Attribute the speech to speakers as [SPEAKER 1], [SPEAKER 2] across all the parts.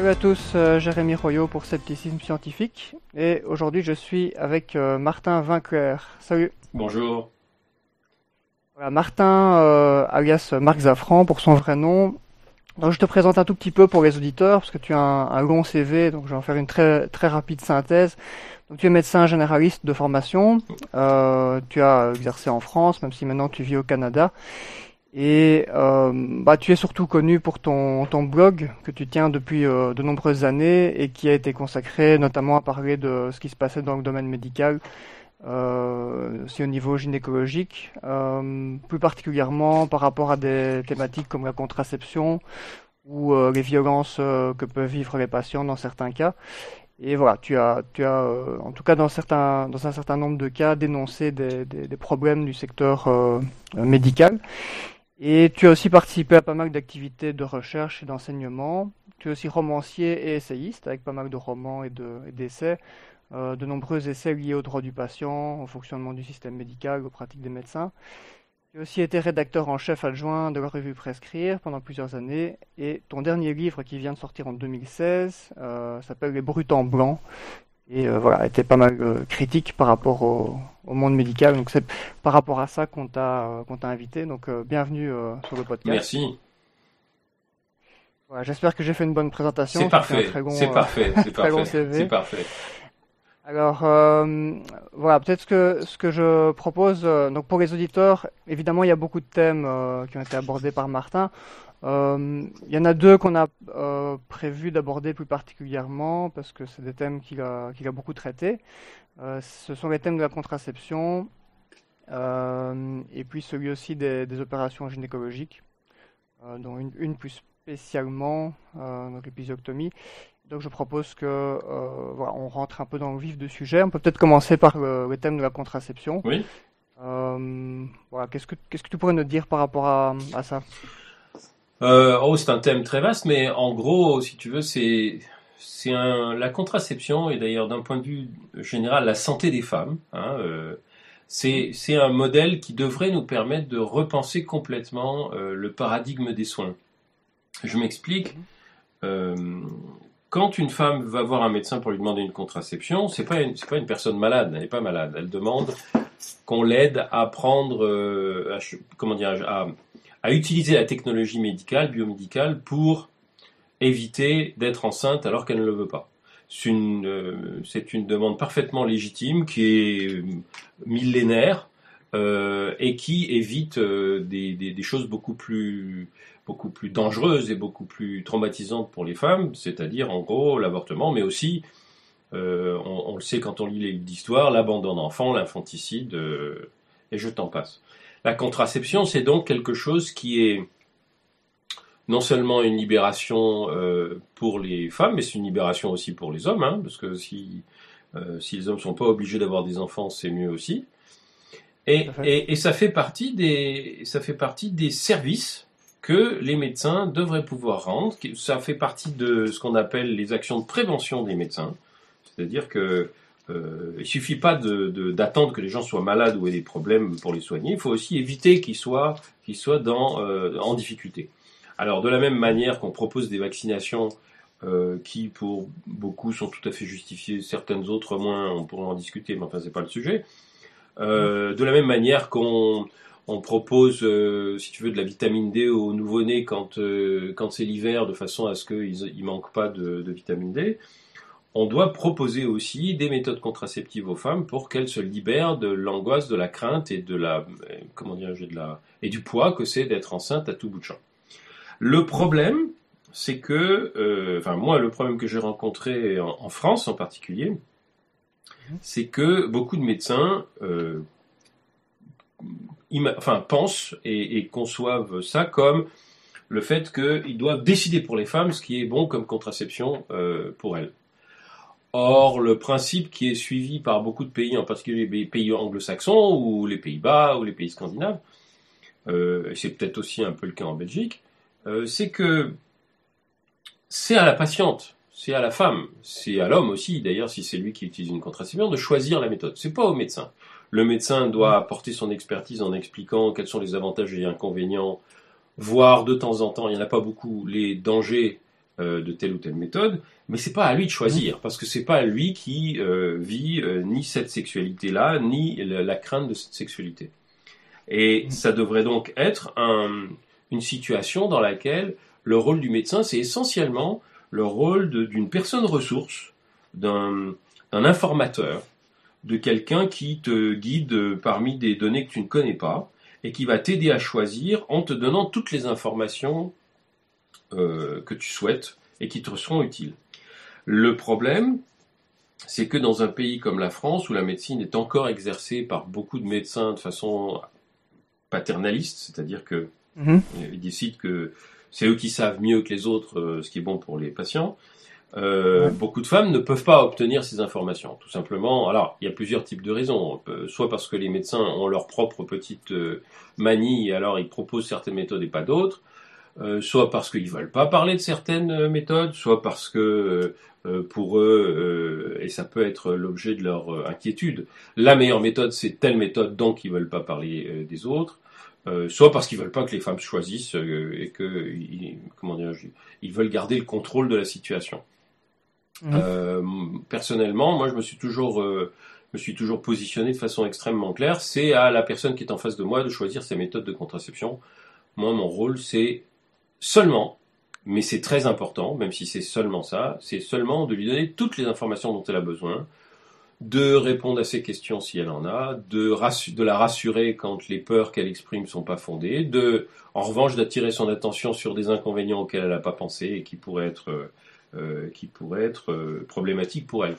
[SPEAKER 1] Salut à tous, euh, Jérémy Royot pour Scepticisme Scientifique. Et aujourd'hui, je suis avec euh, Martin Vinclair. Salut.
[SPEAKER 2] Bonjour.
[SPEAKER 1] Voilà, Martin, euh, alias Marc Zafran pour son vrai nom. Donc, je te présente un tout petit peu pour les auditeurs, parce que tu as un, un long CV, donc je vais en faire une très, très rapide synthèse. Donc, tu es médecin généraliste de formation. Euh, tu as exercé en France, même si maintenant tu vis au Canada. Et euh, bah, tu es surtout connu pour ton, ton blog que tu tiens depuis euh, de nombreuses années et qui a été consacré notamment à parler de ce qui se passait dans le domaine médical, euh, aussi au niveau gynécologique, euh, plus particulièrement par rapport à des thématiques comme la contraception ou euh, les violences que peuvent vivre les patients dans certains cas. Et voilà, tu as, tu as, en tout cas dans certains, dans un certain nombre de cas, dénoncé des, des, des problèmes du secteur médical. Et tu as aussi participé à pas mal d'activités de recherche et d'enseignement. Tu es aussi romancier et essayiste, avec pas mal de romans et de- et d'essais, euh, de nombreux essais liés aux droits du patient, au fonctionnement du système médical, aux pratiques des médecins. Tu as aussi été rédacteur en chef adjoint de la revue Prescrire pendant plusieurs années. Et ton dernier livre, qui vient de sortir en 2016, euh, s'appelle Les Brutes en blanc. Et euh, voilà, était pas mal euh, critique par rapport au, au monde médical. Donc c'est par rapport à ça qu'on t'a euh, qu'on t'a invité. Donc euh, bienvenue euh, sur le podcast.
[SPEAKER 2] Merci.
[SPEAKER 1] Voilà, j'espère que j'ai fait une bonne présentation.
[SPEAKER 2] C'est parfait. C'est
[SPEAKER 1] euh,
[SPEAKER 2] parfait. C'est parfait.
[SPEAKER 1] CV.
[SPEAKER 2] C'est parfait.
[SPEAKER 1] Alors voilà, peut-être ce que ce que je propose. donc pour les auditeurs, évidemment, il y a beaucoup de thèmes qui ont été abordés par Martin. Euh, il y en a deux qu'on a euh, prévu d'aborder plus particulièrement parce que c'est des thèmes qu'il a qu'il a beaucoup traités. Euh, ce sont les thèmes de la contraception euh, et puis celui aussi des, des opérations gynécologiques, dont une, une plus spécialement, donc l'épisiotomie. Donc je propose que voilà, on rentre un peu dans le vif du sujet. On peut peut-être commencer par le, le thème de la contraception.
[SPEAKER 2] Oui.
[SPEAKER 1] Voilà, qu'est-ce que qu'est-ce que tu pourrais nous dire par rapport à, à ça?
[SPEAKER 2] Euh, oh, c'est un thème très vaste, mais en gros, si tu veux, c'est la contraception et d'ailleurs d'un point de vue général la santé des femmes. Hein, euh, c'est un modèle qui devrait nous permettre de repenser complètement euh, le paradigme des soins. Je m'explique. Quand une femme va voir un médecin pour lui demander une contraception, c'est pas une, pas une personne malade, elle n'est pas malade. Elle demande qu'on l'aide à prendre, comment dire, à, à utiliser la technologie médicale, biomédicale, pour éviter d'être enceinte alors qu'elle ne le veut pas. C'est une, euh, demande parfaitement légitime qui est euh, millénaire euh, et qui évite des, choses beaucoup plus, dangereuses et beaucoup plus traumatisantes pour les femmes, c'est-à-dire en gros l'avortement, mais aussi, on, le sait quand on lit les livres d'histoire, l'abandon d'enfants, l'infanticide, et je t'en passe. La contraception, c'est donc quelque chose qui est non seulement une libération euh, pour les femmes, mais c'est une libération aussi pour les hommes, hein, parce que si, euh, si les hommes sont pas obligés d'avoir des enfants, c'est mieux aussi. Et, ça fait partie des ça fait partie des services que les médecins devraient pouvoir rendre. Ça fait partie de ce qu'on appelle les actions de prévention des médecins, c'est-à-dire que euh, il suffit pas d'attendre que les gens soient malades ou aient des problèmes pour les soigner. Il faut aussi éviter qu'ils soient euh, en difficulté. Alors, de la même manière qu'on propose des vaccinations euh, qui, pour beaucoup, sont tout à fait justifiées, certaines autres moins, on pourrait en discuter, mais enfin, c'est pas le sujet. Euh, de la même manière qu'on on propose, si tu veux, de la vitamine D aux nouveau-nés quand, c'est l'hiver, de façon à ce qu'ils ne manquent pas de vitamine D, on doit proposer aussi des méthodes contraceptives aux femmes pour qu'elles se libèrent de l'angoisse, de la crainte et de la, euh, comment la, et du poids que c'est d'être enceinte à tout bout de champ. Le problème, c'est que, euh, enfin moi, le problème que j'ai rencontré en, France en particulier, c'est que beaucoup de médecins, euh, pensent et, conçoivent ça comme le fait qu'ils doivent décider pour les femmes ce qui est bon comme contraception pour elles. Or, le principe qui est suivi par beaucoup de pays, en particulier les pays anglo-saxons ou les Pays-Bas ou les pays scandinaves, euh, c'est peut-être aussi un peu le cas en Belgique, euh, c'est que c'est à la patiente, c'est à la femme, c'est à l'homme aussi, d'ailleurs, si c'est lui qui utilise une contraception, de choisir la méthode. C'est pas au médecin. Le médecin doit apporter son expertise en expliquant quels sont les avantages et inconvénients, voir de temps en temps, il n'y en a pas beaucoup, les dangers de telle ou telle méthode, mais c'est pas à lui de choisir, parce que c'est pas lui qui euh, vit euh, ni cette sexualité-là, ni la, la, crainte de cette sexualité. Et ça devrait donc être un, une situation dans laquelle le rôle du médecin, c'est essentiellement le rôle d'une personne ressource, d'un informateur, de quelqu'un qui te guide parmi des données que tu ne connais pas et qui va t'aider à choisir en te donnant toutes les informations euh, que tu souhaites et qui te seront utiles. Le problème, c'est que dans un pays comme la France, où la médecine est encore exercée par beaucoup de médecins de façon paternaliste, c'est-à-dire que mmh. ils décident que c'est eux qui savent mieux que les autres euh, ce qui est bon pour les patients. Euh, beaucoup de femmes ne peuvent pas obtenir ces informations, tout simplement. Alors, il y a plusieurs types de raisons. Soit parce que les médecins ont leur propre petite euh, manie, et alors ils proposent certaines méthodes et pas d'autres. Euh, soit parce qu'ils veulent pas parler de certaines euh, méthodes, soit parce que euh, pour eux, et ça peut être l'objet de leur inquiétude, la meilleure méthode c'est telle méthode, donc ils veulent pas parler des autres. soit parce qu'ils veulent pas que les femmes choisissent et que comment dire, ils veulent garder le contrôle de la situation. Mmh. personnellement, moi je me suis toujours me suis toujours positionné de façon extrêmement claire. C'est à la personne qui est en face de moi de choisir ses méthodes de contraception. Moi, mon rôle, c'est seulement, mais c'est très important, même si c'est seulement ça, c'est seulement de lui donner toutes les informations dont elle a besoin, de répondre à ses questions si elle en a, de, la rassurer quand les peurs qu'elle exprime sont pas fondées, de, en revanche, d'attirer son attention sur des inconvénients auxquels elle n'a pas pensé et qui pourraient être, euh, être euh, problématiques pour elle.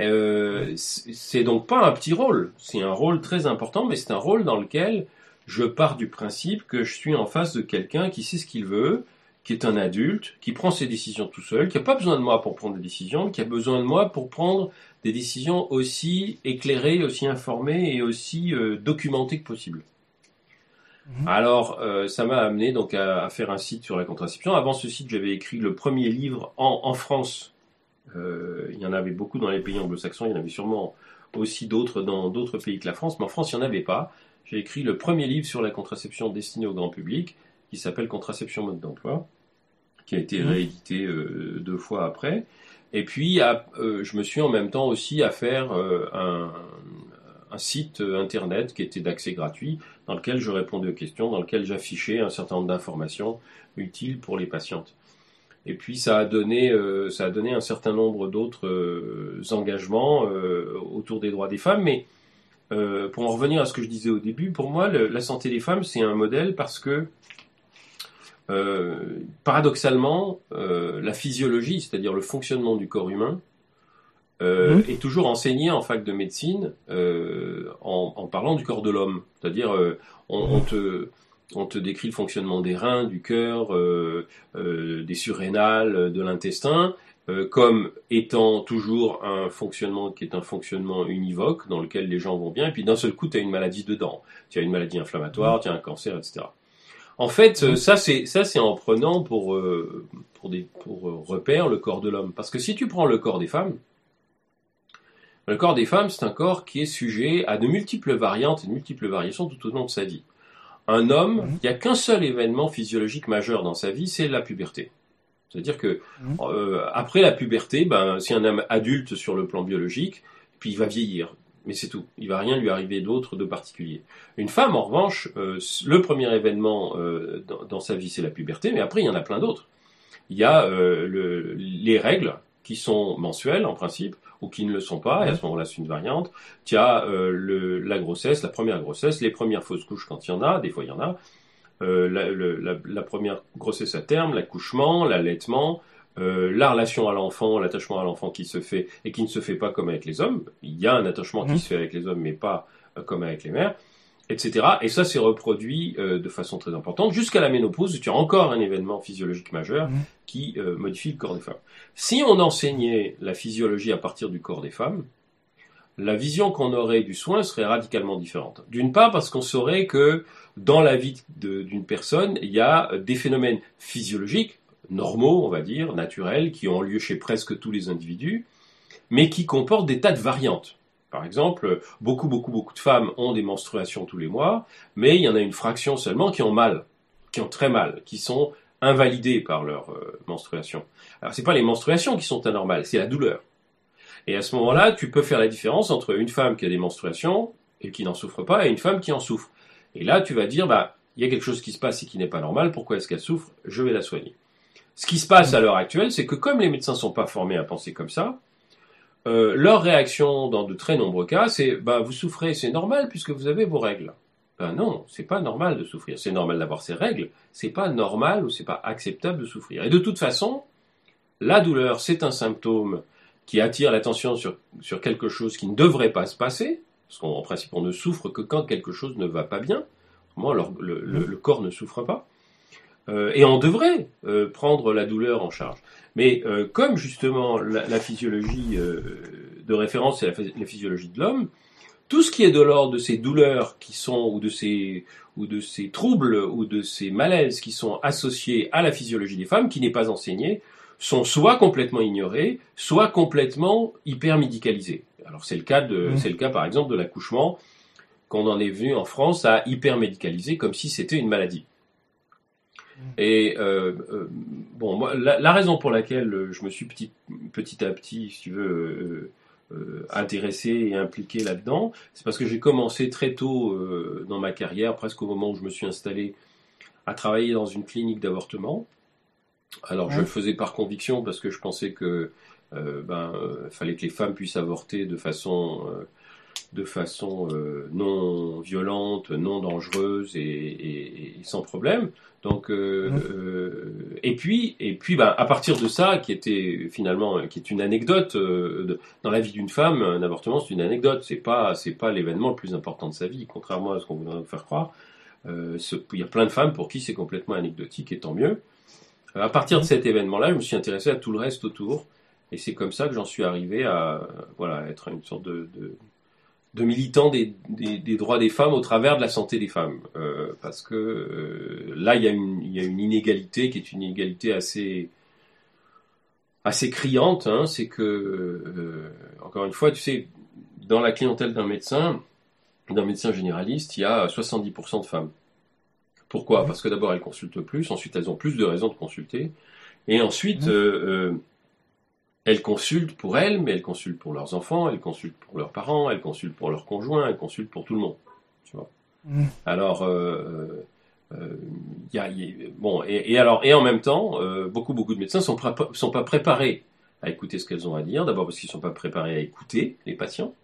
[SPEAKER 2] Euh, c'est donc pas un petit rôle, c'est un rôle très important, mais c'est un rôle dans lequel je pars du principe que je suis en face de quelqu'un qui sait ce qu'il veut, qui est un adulte, qui prend ses décisions tout seul, qui n'a pas besoin de moi pour prendre des décisions, qui a besoin de moi pour prendre des décisions aussi éclairées, aussi informées et aussi euh, documentées que possible. Mhm. Alors, euh, ça m'a amené donc à, faire un site sur la contraception. Avant ce site, j'avais écrit le premier livre en, France. Euh, il y en avait beaucoup dans les pays anglo-saxons, il y en avait sûrement aussi d'autres dans d'autres pays que la France, mais en France, il n'y en avait pas j'ai écrit le premier livre sur la contraception destiné au grand public, qui s'appelle Contraception mode d'emploi, qui a été mmh. réédité euh, deux fois après. Et puis, euh, je me suis en même temps aussi à faire euh, un, un, site internet qui était d'accès gratuit, dans lequel je répondais aux questions, dans lequel j'affichais un certain nombre d'informations utiles pour les patientes. Et puis ça a donné, ça a donné un certain nombre d'autres engagements autour des droits des femmes, mais euh, pour en revenir à ce que je disais au début, pour moi, la santé des femmes, c'est un modèle parce que, euh, paradoxalement, euh, la physiologie, c'est-à-dire le fonctionnement du corps humain, mmh. est toujours enseigné en fac de médecine en, parlant du corps de l'homme. C'est-à-dire, on, te, on te décrit le fonctionnement des reins, du cœur, des surrénales, de l'intestin, euh, comme étant toujours un fonctionnement qui est un fonctionnement univoque dans lequel les gens vont bien, et puis d'un seul coup, tu as une maladie dedans. Tu as une maladie inflammatoire, tu as un cancer, etc. En fait, euh, ça c'est ça c'est en prenant pour euh, pour des pour repère le corps de l'homme. Parce que si tu prends le corps des femmes, le corps des femmes c'est un corps qui est sujet à de multiples variantes et de multiples variations tout au long de sa vie. Un homme, mhm. il n'y a qu'un seul événement physiologique majeur dans sa vie, c'est la puberté. C'est-à-dire que mmh. euh, après la puberté, ben, c'est un homme adulte sur le plan biologique, puis il va vieillir. Mais c'est tout. Il va rien lui arriver d'autre de particulier. Une femme, en revanche, euh, le premier événement euh, dans, sa vie, c'est la puberté, mais après, il y en a plein d'autres. Il y a le, les règles qui sont mensuelles, en principe, ou qui ne le sont pas, et à mmh. ce moment-là, c'est une variante. Tu as la grossesse, la première grossesse, les premières fausses couches quand il y en a, des fois il y en a, euh, la, première grossesse à terme, l'accouchement, l'allaitement, euh, la relation à l'enfant, l'attachement à l'enfant qui se fait et qui ne se fait pas comme avec les hommes. Il y a un attachement qui mhm. se fait avec les hommes, mais pas euh, comme avec les mères, etc. Et ça s'est reproduit de façon très importante jusqu'à la ménopause où tu as encore un événement physiologique majeur mhm. qui modifie le corps des femmes. Si on enseignait la physiologie à partir du corps des femmes, la vision qu'on aurait du soin serait radicalement différente. D'une part parce qu'on saurait que dans la vie d'une personne, il y a des phénomènes physiologiques, normaux, on va dire, naturels, qui ont lieu chez presque tous les individus, mais qui comportent des tas de variantes. Par exemple, beaucoup, beaucoup, beaucoup de femmes ont des menstruations tous les mois, mais il y en a une fraction seulement qui ont mal, qui ont très mal, qui sont invalidés par leur euh, menstruation. Alors c'est pas les menstruations qui sont anormales, c'est la douleur. Et à ce moment-là, tu peux faire la différence entre une femme qui a des menstruations et qui n'en souffre pas et une femme qui en souffre. Et là, tu vas dire, bah, il y a quelque chose qui se passe et qui n'est pas normal, pourquoi est-ce qu'elle souffre? Je vais la soigner. Ce qui se passe à l'heure actuelle, c'est que comme les médecins sont pas formés à penser comme ça, euh, leur réaction dans de très nombreux cas, c'est bah vous souffrez, c'est normal puisque vous avez vos règles. Ben non, c'est pas normal de souffrir. C'est normal d'avoir ses règles. C'est pas normal ou c'est pas acceptable de souffrir. Et de toute façon, la douleur, c'est un symptôme qui attire l'attention sur quelque chose qui ne devrait pas se passer. Parce qu'en principe, on ne souffre que quand quelque chose ne va pas bien. Moi, le, le, corps ne souffre pas. Euh, et on devrait euh, prendre la douleur en charge. Mais euh, comme justement la, physiologie de référence, c'est la, physiologie de l'homme, tout ce qui est de l'ordre de ces douleurs qui sont ou de ces ou de ces troubles ou de ces malaises qui sont associés à la physiologie des femmes, qui n'est pas enseignée, sont soit complètement ignorés, soit complètement hyper médicalisés. Alors c'est le cas de, mmh. c'est le cas par exemple de l'accouchement qu'on en est venu en France à hyper médicaliser comme si c'était une maladie. Et euh, euh, bon, moi, la, raison pour laquelle je me suis petit, petit à petit, si tu veux, euh, intéressé et impliqué là-dedans, c'est parce que j'ai commencé très tôt dans ma carrière, presque au moment où je me suis installé, à travailler dans une clinique d'avortement. Alors je le faisais par conviction parce que je pensais que ben fallait que les femmes puissent avorter de façon de façon euh, non violente, non dangereuse et, sans problème. Donc, euh, euh, et puis, et puis, bah, à partir de ça, qui était finalement, qui est une anecdote dans la vie d'une femme, un avortement, c'est une anecdote. C'est pas, c'est pas l'événement le plus important de sa vie, contrairement à ce qu'on voudrait nous faire croire. il y a plein de femmes pour qui c'est complètement anecdotique, et tant mieux. À partir de mmh. cet événement-là, je me suis intéressé à tout le reste autour, et c'est comme ça que j'en suis arrivé à, voilà, être une sorte de de militants des, des, droits des femmes au travers de la santé des femmes. Euh, parce que euh, là, il y, a une, il y, a une, inégalité qui est une inégalité assez, assez criante. Hein, c'est que, euh, encore une fois, tu sais, dans la clientèle d'un médecin, d'un médecin généraliste, il y a 70% de femmes. Pourquoi? Parce que d'abord, elles consultent plus, ensuite, elles ont plus de raisons de consulter, et ensuite, mmh elles consultent pour elles, mais elles consultent pour leurs enfants, elles consultent pour leurs parents, elles consultent pour leurs conjoints, elles consultent pour tout le monde. Tu vois. Mm. Alors, euh, euh, y a, bon, et, alors, et en même temps, euh, beaucoup beaucoup de médecins sont sont pas préparés à écouter ce qu'elles ont à dire. D'abord parce qu'ils sont pas préparés à écouter les patients.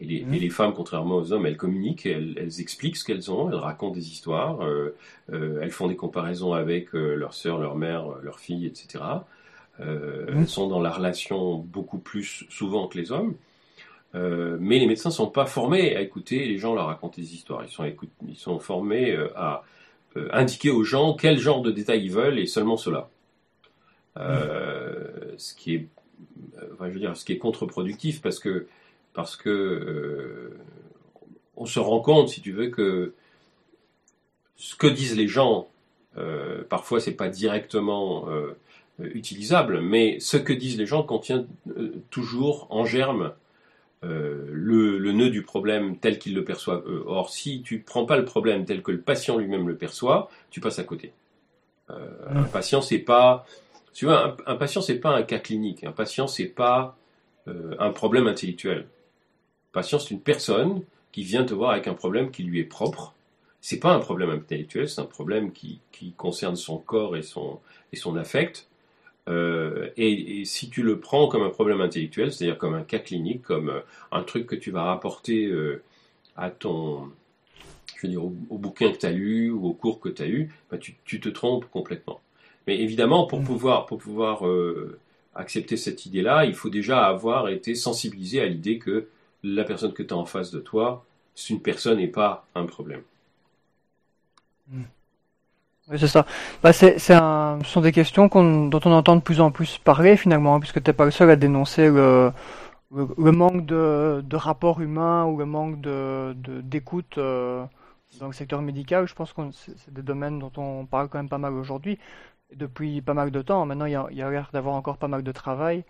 [SPEAKER 2] Et les, mm. et les femmes, contrairement aux hommes, elles communiquent, elles, elles expliquent ce qu'elles ont, elles racontent des histoires, euh, euh, elles font des comparaisons avec euh, leur sœur, leur mère, leur fille, etc. Euh, mmh. Elles sont dans la relation beaucoup plus souvent que les hommes. Euh, mais les médecins ne sont pas formés à écouter les gens leur raconter des histoires. Ils sont, ils sont formés euh, à indiquer aux gens quel genre de détails ils veulent et seulement cela. Mmh. Ce qui est, je veux dire, ce qui est contre-productif parce que parce que on se rend compte, si tu veux, que ce que disent les gens, parfois c'est pas directement euh, utilisable, mais ce que disent les gens contient euh, toujours en germe euh, le, le, nœud du problème tel qu'ils le perçoivent eux. Or, si tu prends pas le problème tel que le patient lui-même le perçoit, tu passes à côté. Euh, Un patient, c'est pas, tu vois, un, patient, c'est pas un cas clinique. Un patient, c'est pas euh, un problème intellectuel. Patient, c'est une personne qui vient te voir avec un problème qui lui est propre. C'est pas un problème intellectuel, c'est un problème qui, qui concerne son corps et son, et son affect. Euh, et, si tu le prends comme un problème intellectuel, c'est-à-dire comme un cas clinique, comme euh, un truc que tu vas rapporter euh, à ton, je veux dire, au, bouquin que tu as lu ou au cours que tu as eu, bah, tu, te trompes complètement. Mais évidemment, pour mm. pouvoir, pour pouvoir accepter cette idée-là, il faut déjà avoir été sensibilisé à l'idée que la personne que tu as en face de toi, c'est une personne et pas un problème.
[SPEAKER 1] Mm. Oui, c'est ça. Bah, ce sont des questions dont on entend de plus en plus parler finalement, hein, puisque tu n'es pas le seul à dénoncer le, manque de, de rapport humain ou le manque d'écoute euh, dans le secteur médical. Je pense que c'est, des domaines dont on parle quand même pas mal aujourd'hui, depuis pas mal de temps. Maintenant, y a, il y a l'air d'avoir encore pas mal de travail.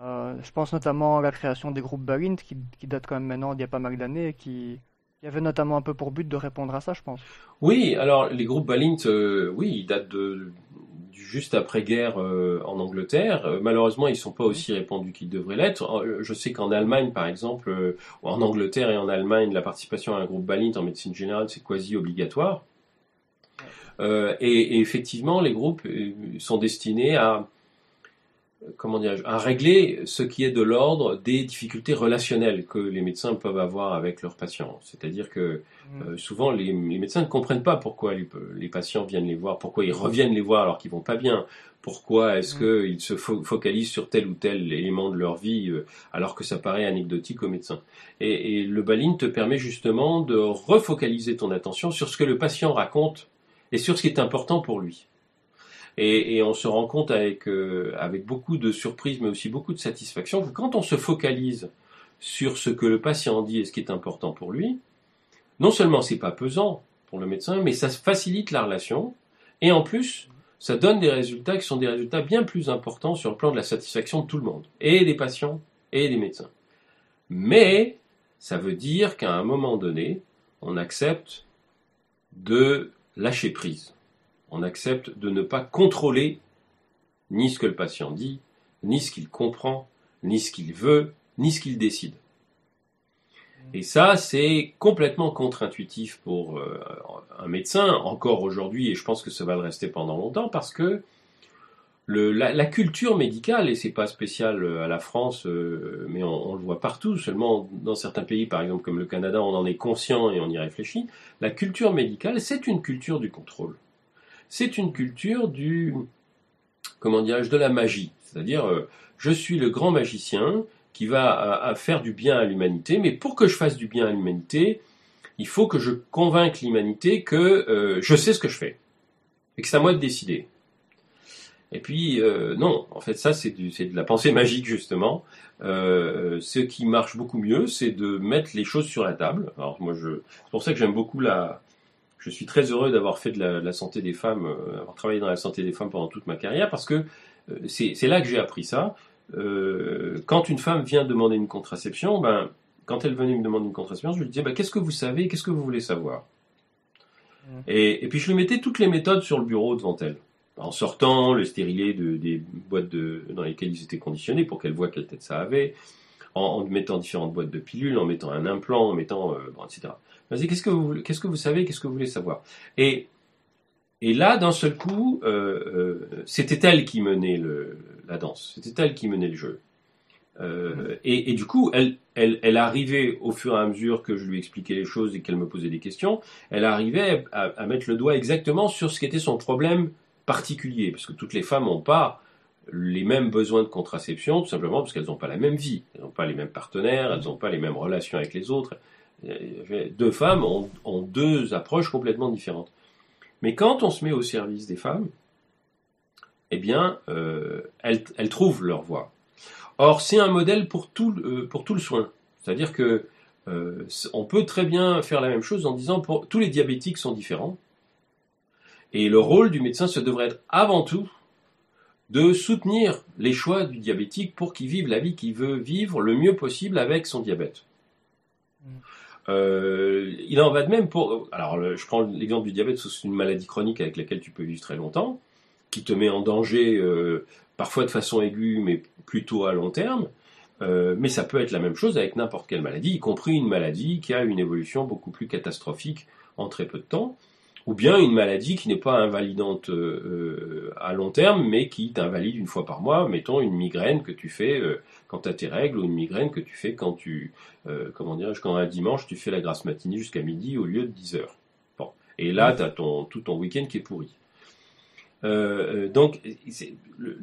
[SPEAKER 1] Euh, je pense notamment à la création des groupes Balint, qui, qui date quand même maintenant d'il y a pas mal d'années, qui y avait notamment un peu pour but de répondre à ça, je pense.
[SPEAKER 2] Oui, alors les groupes Balint, euh, oui, ils datent de, juste après-guerre en Angleterre. malheureusement, ils sont pas aussi répandus qu'ils devraient l'être. Je sais qu'en Allemagne, par exemple, en Angleterre et en Allemagne, la participation à un groupe Balint en médecine générale, c'est quasi obligatoire. et, et, effectivement, les groupes sont destinés à comment dire, à régler ce qui est de l'ordre des difficultés relationnelles que les médecins peuvent avoir avec leurs patients. C'est-à-dire que mm. euh, souvent les, médecins ne comprennent pas pourquoi les, patients viennent les voir, pourquoi ils reviennent les voir alors qu'ils vont pas bien, pourquoi est-ce mm. qu'ils se focalisent sur tel ou tel élément de leur vie euh, alors que ça paraît anecdotique aux médecins. Et, et le Baline te permet justement de refocaliser ton attention sur ce que le patient raconte et sur ce qui est important pour lui. Et, on se rend compte avec, euh, avec beaucoup de surprise, mais aussi beaucoup de satisfaction, que quand on se focalise sur ce que le patient dit et ce qui est important pour lui, non seulement c'est pas pesant pour le médecin, mais ça facilite la relation, et en plus, ça donne des résultats qui sont des résultats bien plus importants sur le plan de la satisfaction de tout le monde, et des patients, et des médecins. Mais, ça veut dire qu'à un moment donné, on accepte de lâcher prise on accepte de ne pas contrôler ni ce que le patient dit, ni ce qu'il comprend, ni ce qu'il veut, ni ce qu'il décide. Et ça, c'est complètement contre-intuitif pour euh, un médecin, encore aujourd'hui, et je pense que ça va le rester pendant longtemps, parce que la, culture médicale, et c'est pas spécial euh, à la France, euh, mais on, le voit partout, seulement dans certains pays, par exemple comme le Canada, on en est conscient et on y réfléchit, la culture médicale, c'est une culture du contrôle c'est une culture du, comment dirais-je, de la magie. C'est-à-dire, euh, je suis le grand magicien qui va faire du bien à l'humanité, mais pour que je fasse du bien à l'humanité, il faut que je convainque l'humanité que euh, je sais ce que je fais et que c'est à moi de décider. Et puis, euh, non, en fait, ça, c'est de la pensée magique, justement. ce qui marche beaucoup mieux, c'est de mettre les choses sur la table. C'est pour ça que j'aime beaucoup la, je suis très heureux d'avoir fait de la, santé des femmes, euh, avoir travaillé dans la santé des femmes pendant toute ma carrière, parce que euh, c'est là que j'ai appris ça. Euh, quand une femme vient demander une contraception, ben, quand elle venait me demander une contraception, je lui disais, ben, qu'est-ce que vous savez, qu'est-ce que vous voulez savoir? Et, puis je lui mettais toutes les méthodes sur le bureau devant elle, en sortant le stérilet de, des boîtes de, dans lesquelles ils étaient conditionnés pour qu'elle voit quelle tête ça avait, en, mettant différentes boîtes de pilules, en mettant un implant, en mettant, etc. Vas-y, qu'est-ce que vous, qu'est-ce que vous savez, qu'est-ce que vous voulez savoir? Et et là, d'un seul coup, euh, euh, c'était elle qui menait le, la danse, c'était elle qui menait le jeu. Euh, et, et, du coup, elle, elle, elle arrivait au fur et à mesure que je lui expliquais les choses et qu'elle me posait des questions, elle arrivait à, à, mettre le doigt exactement sur ce qui était son problème particulier, parce que toutes les femmes n'ont pas les mêmes besoins de contraception, tout simplement parce qu'elles n'ont pas la même vie, elles n'ont pas les mêmes partenaires, elles n'ont pas les mêmes relations avec les autres, deux femmes ont, deux approches complètement différentes. Mais quand on se met au service des femmes, eh bien, euh, elles, trouvent leur voie. Or, c'est un modèle pour tout, euh, pour tout le soin. C'est-à-dire que euh, on peut très bien faire la même chose en disant pour tous les diabétiques sont différents. Et le rôle du médecin, ce devrait être avant tout de soutenir les choix du diabétique pour qu'il vive la vie qu'il veut vivre le mieux possible avec son diabète. Euh, il en va de même pour. Alors, je prends l'exemple du diabète, c'est une maladie chronique avec laquelle tu peux vivre très longtemps, qui te met en danger euh, parfois de façon aiguë, mais plutôt à long terme. Euh, mais ça peut être la même chose avec n'importe quelle maladie, y compris une maladie qui a une évolution beaucoup plus catastrophique en très peu de temps ou bien une maladie qui n'est pas invalidante euh, à long terme, mais qui t'invalide une fois par mois, mettons une migraine que tu fais euh, quand tu as tes règles, ou une migraine que tu fais quand tu, euh, comment dirais-je, quand un dimanche tu fais la grasse matinée jusqu'à midi au lieu de 10 heures. Bon. Et là, tu as ton, tout ton week-end qui est pourri. donc, le,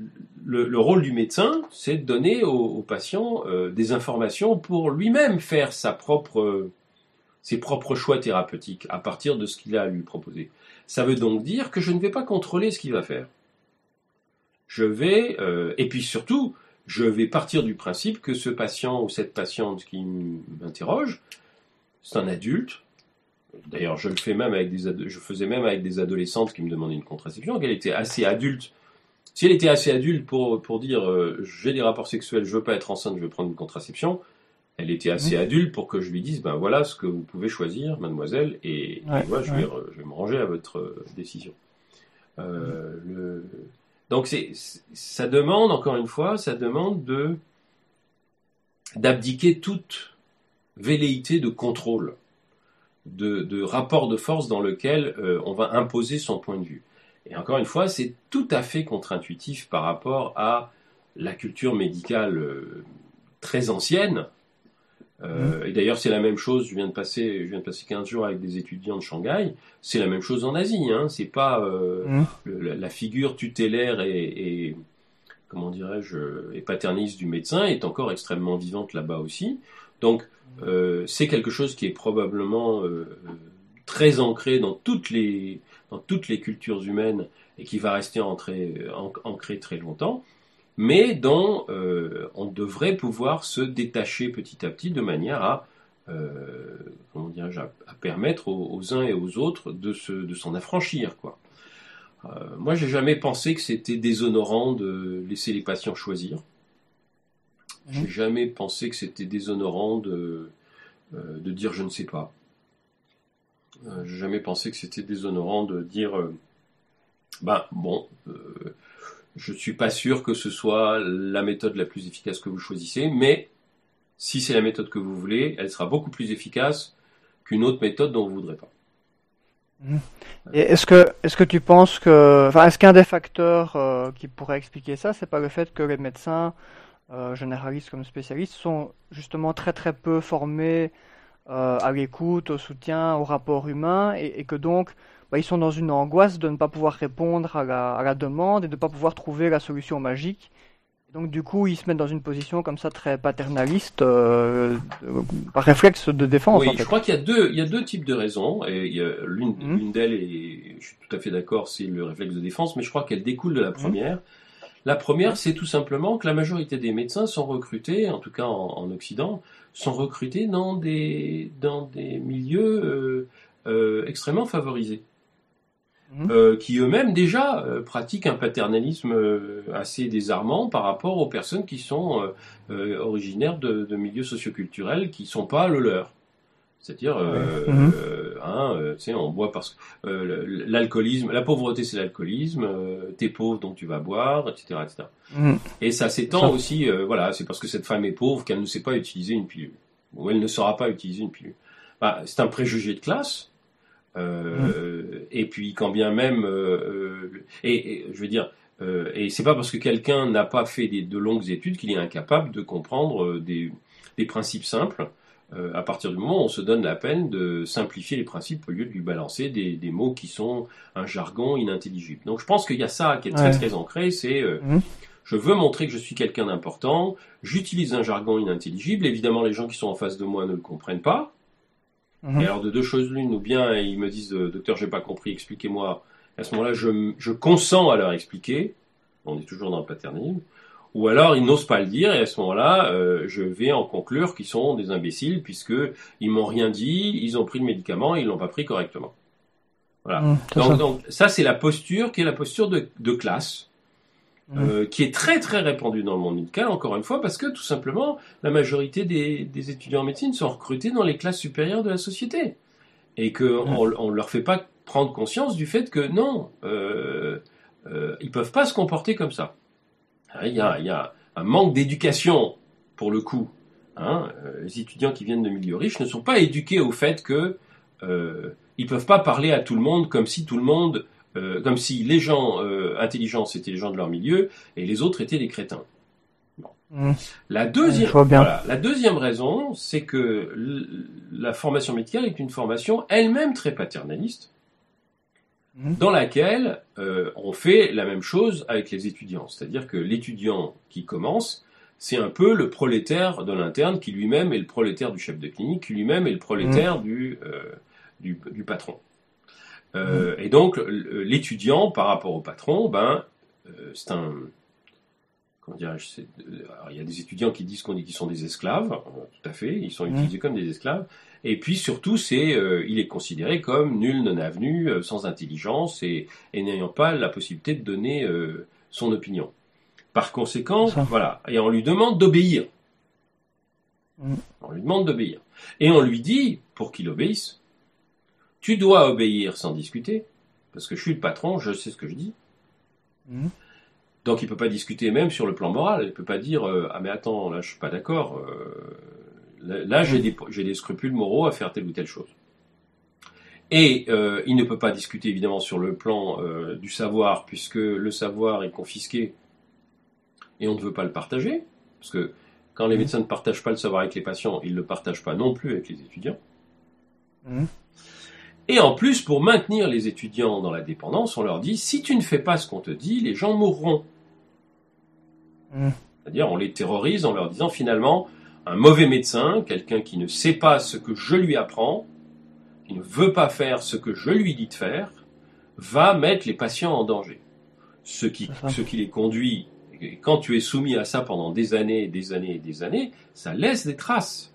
[SPEAKER 2] le, rôle du médecin, c'est de donner au patient des informations pour lui-même faire sa propre ses propres choix thérapeutiques à partir de ce qu'il a à lui proposer. Ça veut donc dire que je ne vais pas contrôler ce qu'il va faire. Je vais, euh, et puis surtout, je vais partir du principe que ce patient ou cette patiente qui m'interroge, c'est un adulte. D'ailleurs, je le fais même avec des je faisais même avec des adolescentes qui me demandaient une contraception, qu'elle était assez adulte. Si elle était assez adulte pour, pour dire euh, j'ai des rapports sexuels, je veux pas être enceinte, je veux prendre une contraception, elle était assez adulte pour que je lui dise, ben voilà ce que vous pouvez choisir, mademoiselle, et, moi, je, vais, je, vais, me ranger à votre euh, décision. Euh, le, Donc c'est, ça demande, encore une fois, ça demande de d'abdiquer toute velléité de contrôle, de, de rapport de force dans lequel euh, on va imposer son point de vue. Et encore une fois, c'est tout à fait contre-intuitif par rapport à la culture médicale euh, très ancienne. Euh, mmh. Et d'ailleurs, c'est la même chose. Je viens de passer, je viens de passer 15 jours avec des étudiants de Shanghai. C'est la même chose en Asie. Hein. C'est pas euh, mmh. le, la, figure tutélaire et, et comment dirais-je, et paterniste du médecin est encore extrêmement vivante là-bas aussi. Donc, euh, c'est quelque chose qui est probablement très ancré dans toutes les dans toutes les cultures humaines et qui va rester ancré, ancré très longtemps mais dont euh, on devrait pouvoir se détacher petit à petit de manière à, euh, comment à, permettre aux, uns et aux autres de, se, de s'en affranchir. Quoi. Euh, moi, j'ai jamais pensé que c'était déshonorant de laisser les patients choisir. J'ai mmh. jamais pensé que c'était déshonorant de, euh, de dire je ne sais pas. J'ai jamais pensé que c'était déshonorant de dire, ben bon, je ne suis pas sûr que ce soit la méthode la plus efficace que vous choisissez, mais si c'est la méthode que vous voulez, elle sera beaucoup plus efficace qu'une autre méthode dont vous ne voudrez pas.
[SPEAKER 1] Mmh. Est-ce que, est-ce que tu penses que, enfin, est-ce qu'un des facteurs euh, qui pourrait expliquer ça, c'est pas le fait que les médecins, euh, généralistes comme spécialistes, sont justement très très peu formés euh, à l'écoute, au soutien, au rapport humain, et que donc bah, ils sont dans une angoisse de ne pas pouvoir répondre à la, à la demande et de ne pas pouvoir trouver la solution magique. donc du coup, ils se mettent dans une position comme ça très paternaliste, euh, par réflexe de défense.
[SPEAKER 2] Oui, je crois qu'il y a deux, il y a deux types de raisons. Et l'une, mmh. l'une d'elles, et je suis tout à fait d'accord, c'est le réflexe de défense, mais je crois qu'elle découle de la mmh. première. La première, c'est tout simplement que la majorité des médecins sont recrutés, en tout cas en, en Occident, sont recrutés dans des dans des milieux euh, euh, extrêmement favorisés. Mhm. Euh, qui eux-mêmes déjà euh, pratiquent un paternalisme euh, assez désarmant par rapport aux personnes qui sont originaires de, de, milieux socioculturels qui sont pas le leur. C'est-à-dire, mhm. hein, on boit parce que l'alcoolisme, la pauvreté c'est l'alcoolisme, t'es pauvre donc tu vas boire, etc., etc. Mhm. Et ça s'étend aussi, voilà, c'est parce que cette femme est pauvre qu'elle ne sait pas utiliser une pilule ou elle ne saura pas utiliser une pilule. Bah, c'est un préjugé de classe euh, et puis quand bien même, euh, euh, et, je veux dire, et c'est pas parce que quelqu'un n'a pas fait des, de longues études qu'il est incapable de comprendre des, des principes simples. à partir du moment où on se donne la peine de simplifier les principes au lieu de lui balancer des, des mots qui sont un jargon inintelligible. Donc je pense qu'il y a ça qui est très très ancré, c'est mmh. je veux montrer que je suis quelqu'un d'important, j'utilise un jargon inintelligible, évidemment les gens qui sont en face de moi ne le comprennent pas, Mhm. Et alors de deux choses l'une, ou bien ils me disent euh, docteur j'ai pas compris, expliquez-moi. À ce moment-là, je, je consens à leur expliquer. On est toujours dans le paternisme. Ou alors ils n'osent pas le dire et à ce moment-là, euh, je vais en conclure qu'ils sont des imbéciles puisque ils m'ont rien dit, ils ont pris le médicament, et ils l'ont pas pris correctement. Voilà. Mhm, donc, ça. donc, ça c'est la posture qui est la posture de, de classe euh, qui est très très répandu dans le monde médical, encore une fois, parce que tout simplement, la majorité des, des étudiants en médecine sont recrutés dans les classes supérieures de la société. Et qu'on on leur fait pas prendre conscience du fait que non, euh, euh, ils peuvent pas se comporter comme ça. Il y a, il y a un manque d'éducation, pour le coup. Hein. Les étudiants qui viennent de milieux riches ne sont pas éduqués au fait que euh, ils peuvent pas parler à tout le monde comme si tout le monde euh, comme si les gens euh, intelligents c'était les gens de leur milieu et les autres étaient des crétins. Mmh. La, deuxième, voilà, la deuxième raison, c'est que la formation médicale est une formation elle-même très paternaliste, mmh. dans laquelle euh, on fait la même chose avec les étudiants. C'est-à-dire que l'étudiant qui commence, c'est un peu le prolétaire de l'interne qui lui-même est le prolétaire du chef de clinique, qui lui-même est le prolétaire mmh. du, euh, du, du, patron. Euh, et donc, l'étudiant, par rapport au patron, ben, euh, c'est un. Comment dirais-je Il y a des étudiants qui disent qu'on dit qu'ils sont des esclaves, euh, tout à fait, ils sont utilisés comme des esclaves. Et puis surtout, c'est, il est considéré comme nul, non avenu, sans intelligence et, et n'ayant pas la possibilité de donner son opinion. Par conséquent, voilà, et on lui demande d'obéir. Mm. On lui demande d'obéir. Et on lui dit, pour qu'il obéisse, tu dois obéir sans discuter, parce que je suis le patron, je sais ce que je dis. Mmh. Donc il peut pas discuter même sur le plan moral. Il peut pas dire euh, ah mais attends là je suis pas d'accord. Euh, là, là, j'ai des scrupules moraux à faire telle ou telle chose. Et euh, il ne peut pas discuter évidemment sur le plan du savoir puisque le savoir est confisqué et on ne veut pas le partager parce que quand les
[SPEAKER 1] Mhm.
[SPEAKER 2] médecins ne partagent pas le savoir avec les patients, ils ne le partagent pas non plus avec les étudiants.
[SPEAKER 1] Mhm.
[SPEAKER 2] Et en plus, pour maintenir les étudiants dans la dépendance, on leur dit si tu ne fais pas ce qu'on te dit, les gens mourront.
[SPEAKER 1] Mhm.
[SPEAKER 2] C'est-à-dire, on les terrorise en leur disant finalement, un mauvais médecin, quelqu'un qui ne sait pas ce que je lui apprends, qui ne veut pas faire ce que je lui dis de faire, va mettre les patients en danger. Ce qui, ce qui les conduit, et quand tu es soumis à ça pendant des années et des années et des années, ça laisse des traces.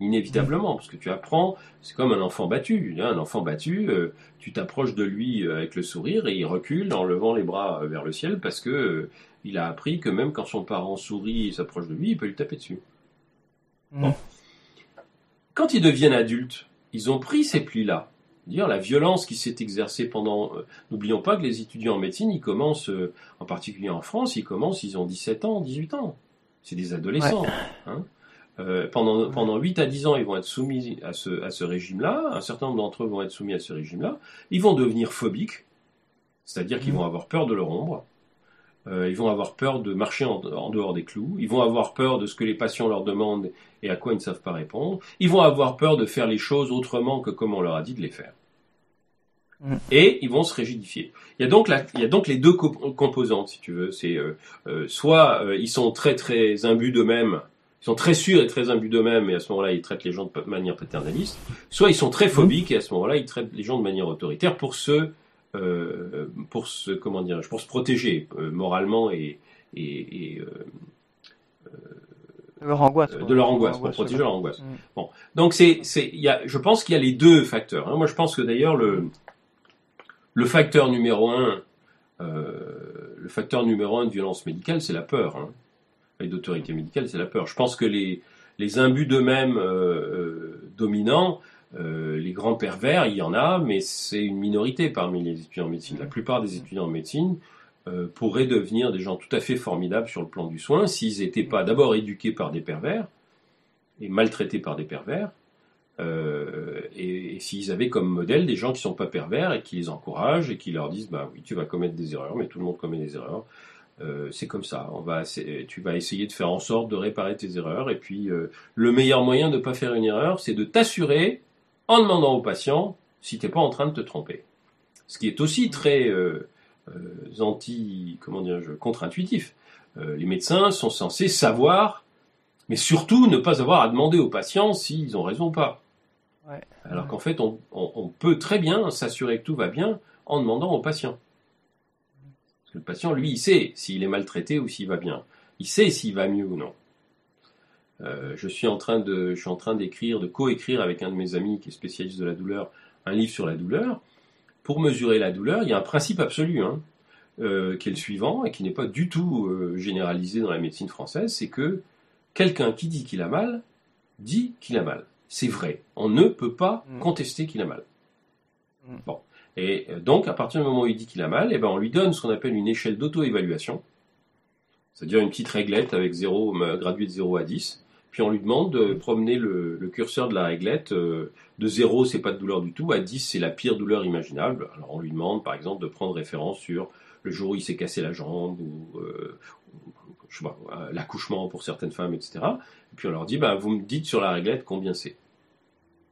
[SPEAKER 2] Inévitablement, parce que tu apprends, c'est comme un enfant battu. hein, Un enfant battu, euh, tu t'approches de lui euh, avec le sourire et il recule en levant les bras euh, vers le ciel parce que euh, il a appris que même quand son parent sourit et s'approche de lui, il peut lui taper dessus.
[SPEAKER 1] Mhm.
[SPEAKER 2] Quand ils deviennent adultes, ils ont pris ces plis-là. Dire la violence qui s'est exercée pendant. euh, N'oublions pas que les étudiants en médecine, ils commencent, en particulier en France, ils commencent, ils ont 17 ans, 18 ans. C'est des adolescents. hein. Euh, pendant, pendant 8 à 10 ans, ils vont être soumis à ce, à ce régime-là. Un certain nombre d'entre eux vont être soumis à ce régime-là. Ils vont devenir phobiques, c'est-à-dire qu'ils
[SPEAKER 1] Mhm.
[SPEAKER 2] vont avoir peur de leur ombre. Euh, ils vont avoir peur de marcher en, en dehors des clous. Ils vont avoir peur de ce que les patients leur demandent et à quoi ils ne savent pas répondre. Ils vont avoir peur de faire les choses autrement que comme on leur a dit de les faire.
[SPEAKER 1] Mm.
[SPEAKER 2] Et ils vont se rigidifier. Il y a donc, la- il y a donc les deux co- composantes, si tu veux. C'est euh, soit ils sont très très imbus d'eux-mêmes, ils sont très sûrs et très imbus d'eux-mêmes, et à ce moment-là ils traitent les gens de manière paternaliste. Soit ils sont très phobiques et à ce moment-là ils traitent les gens de manière autoritaire pour se euh, pour se comment dire pour se protéger euh, moralement et, et, et, euh,
[SPEAKER 1] De leur angoisse.
[SPEAKER 2] euh, de leur angoisse, pour
[SPEAKER 1] Angoisse,
[SPEAKER 2] protéger leur angoisse.
[SPEAKER 1] Mm.
[SPEAKER 2] Bon, donc c'est, c'est, il y a, je pense qu'il y a les deux facteurs. hein. Moi, je pense que d'ailleurs le, le facteur numéro un, euh, le facteur numéro un de violence médicale, c'est la peur. Hein. Et d'autorité médicale, c'est la peur. Je pense que les, les imbus d'eux-mêmes euh, euh, dominants, euh, les grands pervers, il y en a, mais c'est une minorité parmi les étudiants en médecine. La plupart des étudiants en médecine pourraient devenir des gens tout à fait formidables sur le plan du soin s'ils n'étaient pas d'abord éduqués par des pervers et maltraités par des pervers, et, et s'ils avaient comme modèle des gens qui sont pas pervers et qui les encouragent et qui leur disent bah oui tu vas commettre des erreurs mais tout le monde commet des erreurs Euh, c'est comme ça on va essa- tu vas essayer de faire en sorte de réparer tes erreurs et puis euh, le meilleur moyen de ne pas faire une erreur c'est de t'assurer en demandant au patient si t'es pas en train de te tromper ce qui est aussi très euh, anti comment dire contre-intuitif les médecins sont censés savoir mais surtout ne pas avoir à demander aux patients s'ils ont raison ou pas.
[SPEAKER 1] Ouais.
[SPEAKER 2] Alors qu'en fait, on, on- on peut très bien s'assurer que tout va bien en demandant au patient. Le patient, lui, il sait s'il est maltraité ou s'il va bien. Il sait s'il va mieux ou non. Euh, je suis en train de, je suis en train d'écrire, de coécrire avec un de mes amis qui est spécialiste de la douleur, un livre sur la douleur. Pour mesurer la douleur, il y a un principe absolu, hein, euh, qui est le suivant et qui n'est pas du tout euh, généralisé dans la médecine française, c'est que quelqu'un qui dit qu'il a mal dit qu'il a mal. C'est vrai. On ne peut pas
[SPEAKER 1] Mm.
[SPEAKER 2] contester qu'il a mal.
[SPEAKER 1] Mm.
[SPEAKER 2] Bon. Et euh, donc, à partir du moment où il dit qu'il a mal, eh ben, on lui donne ce qu'on appelle une échelle d'auto-évaluation. C'est-à-dire une petite réglette avec 0, euh, graduée de 0 à 10. Puis on lui demande de promener le, curseur de la réglette. euh, de 0, c'est pas de douleur du tout. À 10, c'est la pire douleur imaginable. Alors on lui demande, par exemple, de prendre référence sur le jour où il s'est cassé la jambe ou, l'accouchement pour certaines femmes, etc. Et puis on leur dit, ben, vous me dites sur la réglette combien c'est.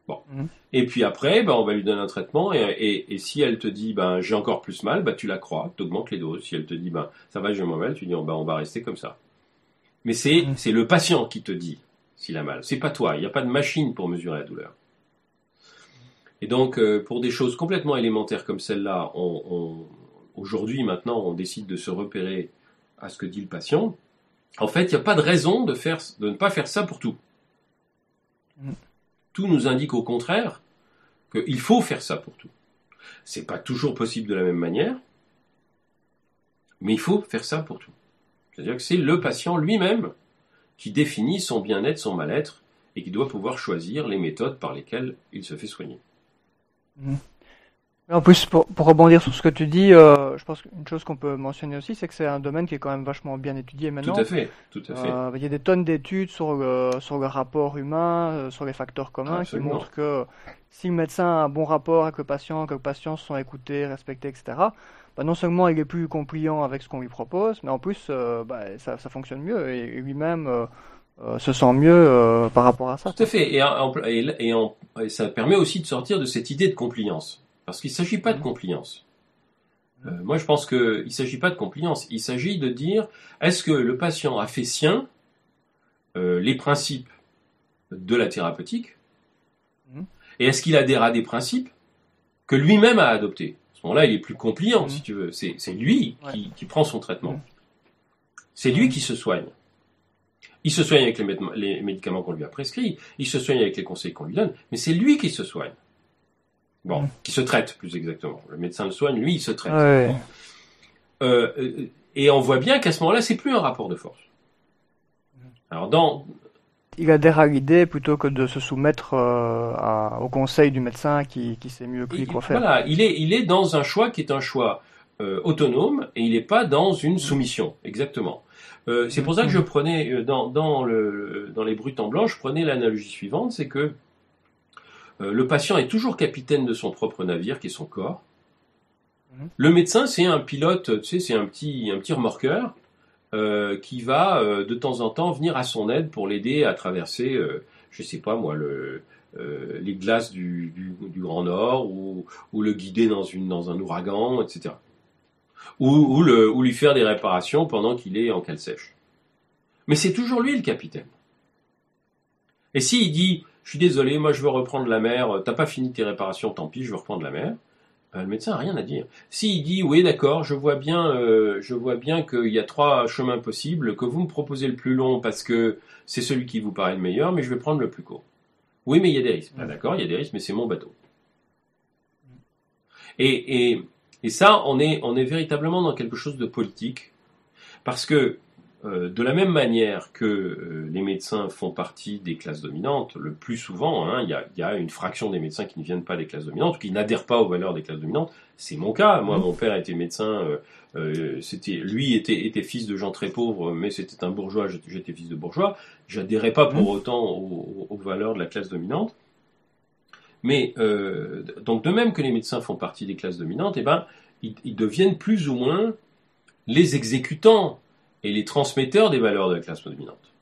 [SPEAKER 2] Bon.
[SPEAKER 1] Mhm.
[SPEAKER 2] Et puis après, ben, on va lui donner un traitement. Et, et, et si elle te dit, ben, j'ai encore plus mal, ben, tu la crois, tu augmentes les doses. Si elle te dit, ben, ça va, j'ai moins mal, tu dis, ben, on va rester comme ça. Mais c'est
[SPEAKER 1] Mhm.
[SPEAKER 2] c'est le patient qui te dit s'il a mal. C'est pas toi. Il n'y a pas de machine pour mesurer la douleur. Et donc, euh, pour des choses complètement élémentaires comme celle-là, on, on- aujourd'hui, maintenant, on décide de se repérer à ce que dit le patient. En fait, il n'y a pas de raison de, faire, de ne pas faire ça pour tout.
[SPEAKER 1] Mm.
[SPEAKER 2] Tout nous indique au contraire qu'il faut faire ça pour tout. C'est pas toujours possible de la même manière, mais il faut faire ça pour tout. C'est-à-dire que c'est le patient lui-même qui définit son bien-être, son mal-être, et qui doit pouvoir choisir les méthodes par lesquelles il se fait soigner.
[SPEAKER 1] Ouais, En plus, pour, pour rebondir sur ce que tu dis, euh, je pense qu'une chose qu'on peut mentionner aussi, c'est que c'est un domaine qui est quand même vachement bien étudié maintenant.
[SPEAKER 2] Tout à fait, tout à fait.
[SPEAKER 1] Euh, il y a des tonnes d'études sur le, sur le rapport humain, euh, sur les facteurs communs,
[SPEAKER 2] Absolument.
[SPEAKER 1] qui montrent que si le médecin a un bon rapport avec le patient, que le patient se sont écoutés, respectés, etc., bah, non seulement il est plus compliant avec ce qu'on lui propose, mais en plus, euh, bah, ça, ça fonctionne mieux et, et lui-même euh, euh, se sent mieux euh, par rapport à ça.
[SPEAKER 2] Tout à fait. Et, en- et, et en- et ça permet aussi de sortir de cette idée de compliance. Parce qu'il ne s'agit pas de
[SPEAKER 1] Mhm.
[SPEAKER 2] compliance. Euh, moi, je pense qu'il ne s'agit pas de compliance. Il s'agit de dire est-ce que le patient a fait sien euh, les principes de la thérapeutique
[SPEAKER 1] Mhm.
[SPEAKER 2] et est-ce qu'il adhère à des principes que lui-même a adoptés? À ce moment-là, il est plus compliant,
[SPEAKER 1] Mhm.
[SPEAKER 2] si tu veux. C'est lui
[SPEAKER 1] Ouais.
[SPEAKER 2] qui, qui prend son traitement. C'est lui qui se soigne. Il se soigne avec les médicaments qu'on lui a prescrits, il se soigne avec les conseils qu'on lui donne, mais c'est lui qui se soigne. Bon, qui se traite plus exactement. Le médecin le soigne, lui il se traite.
[SPEAKER 1] Ouais.
[SPEAKER 2] Euh, euh, et on voit bien qu'à ce moment-là, c'est plus un rapport de force. Alors dans,
[SPEAKER 1] Il adhère à l'idée plutôt que de se soumettre euh, à- au conseil du médecin qui, qui sait mieux que lui quoi faire.
[SPEAKER 2] voilà, il est, il est dans un choix qui est un choix euh, autonome et il n'est pas dans une soumission, exactement. Euh, c'est pour ça que je prenais euh, dans, dans, le, dans les brutes en blanc, je prenais l'analogie suivante, c'est que le patient est toujours capitaine de son propre navire, qui est son corps.
[SPEAKER 1] Mhm.
[SPEAKER 2] Le médecin, c'est un pilote, tu sais, c'est un petit, un petit remorqueur euh, qui va euh, de temps en temps venir à son aide pour l'aider à traverser, euh, je sais pas moi, le, euh, les glaces du, du, du Grand Nord ou, ou le guider dans, une, dans un ouragan, etc. Ou, ou, le, ou lui faire des réparations pendant qu'il est en cale sèche. Mais c'est toujours lui le capitaine. Et s'il dit, je suis désolé, moi je veux reprendre la mer, t'as pas fini tes réparations, tant pis, je veux reprendre la mer, euh, le médecin n'a rien à dire. S'il dit, oui d'accord, je vois bien, euh, bien qu'il y a trois chemins possibles, que vous me proposez le plus long parce que c'est celui qui vous paraît le meilleur, mais je vais prendre le plus court. Oui, mais il y a des risques. Ah, d'accord, il y a des risques, mais c'est mon bateau. Et, et, et ça, on est, on est véritablement dans quelque chose de politique, parce que euh, de la même manière que euh, les médecins font partie des classes dominantes, le plus souvent, hein, il y, a, il y a une fraction des médecins qui ne viennent pas des classes dominantes, qui n'adhèrent pas aux valeurs des classes dominantes. C'est mon cas. Moi, mon père était médecin. euh, c'était, lui était, était fils de gens très pauvres, mais c'était un bourgeois. J'étais, fils de bourgeois. J'adhérais pas pour autant aux, aux valeurs de la classe dominante. Mais donc de même que les médecins font partie des classes dominantes, eh ben ils, ils deviennent plus ou moins les exécutants et les transmetteurs des valeurs de la classe dominante.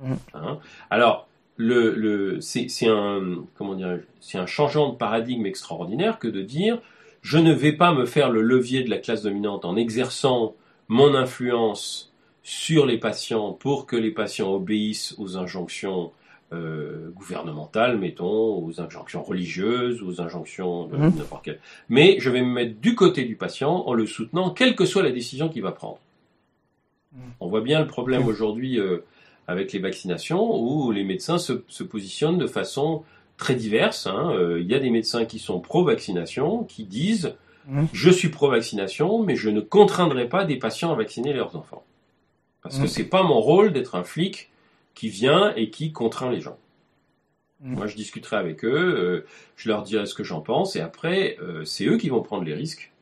[SPEAKER 1] Mhm.
[SPEAKER 2] Hein? Alors le, le c'est, un comment un changement de paradigme extraordinaire que de dire je ne vais pas me faire le levier de la classe dominante en exerçant mon influence sur les patients pour que les patients obéissent aux injonctions euh, gouvernementales, mettons, aux injonctions religieuses, aux injonctions de
[SPEAKER 1] Mhm.
[SPEAKER 2] n'importe quelle. Mais je vais me mettre du côté du patient en le soutenant, quelle que soit la décision qu'il va prendre. On voit bien le problème aujourd'hui euh, avec les vaccinations, où les médecins se, se positionnent de façon très diverse. hein. Euh, Il y a des médecins qui sont pro-vaccination, qui disent
[SPEAKER 1] Mhm.
[SPEAKER 2] je suis pro-vaccination, mais je ne contraindrai pas des patients à vacciner leurs enfants. Parce que
[SPEAKER 1] Mhm.
[SPEAKER 2] c'est pas mon rôle d'être un flic qui vient et qui contraint les gens. Moi, je discuterai avec eux, euh, je leur dirai ce que j'en pense, et après, c'est eux qui vont prendre les risques.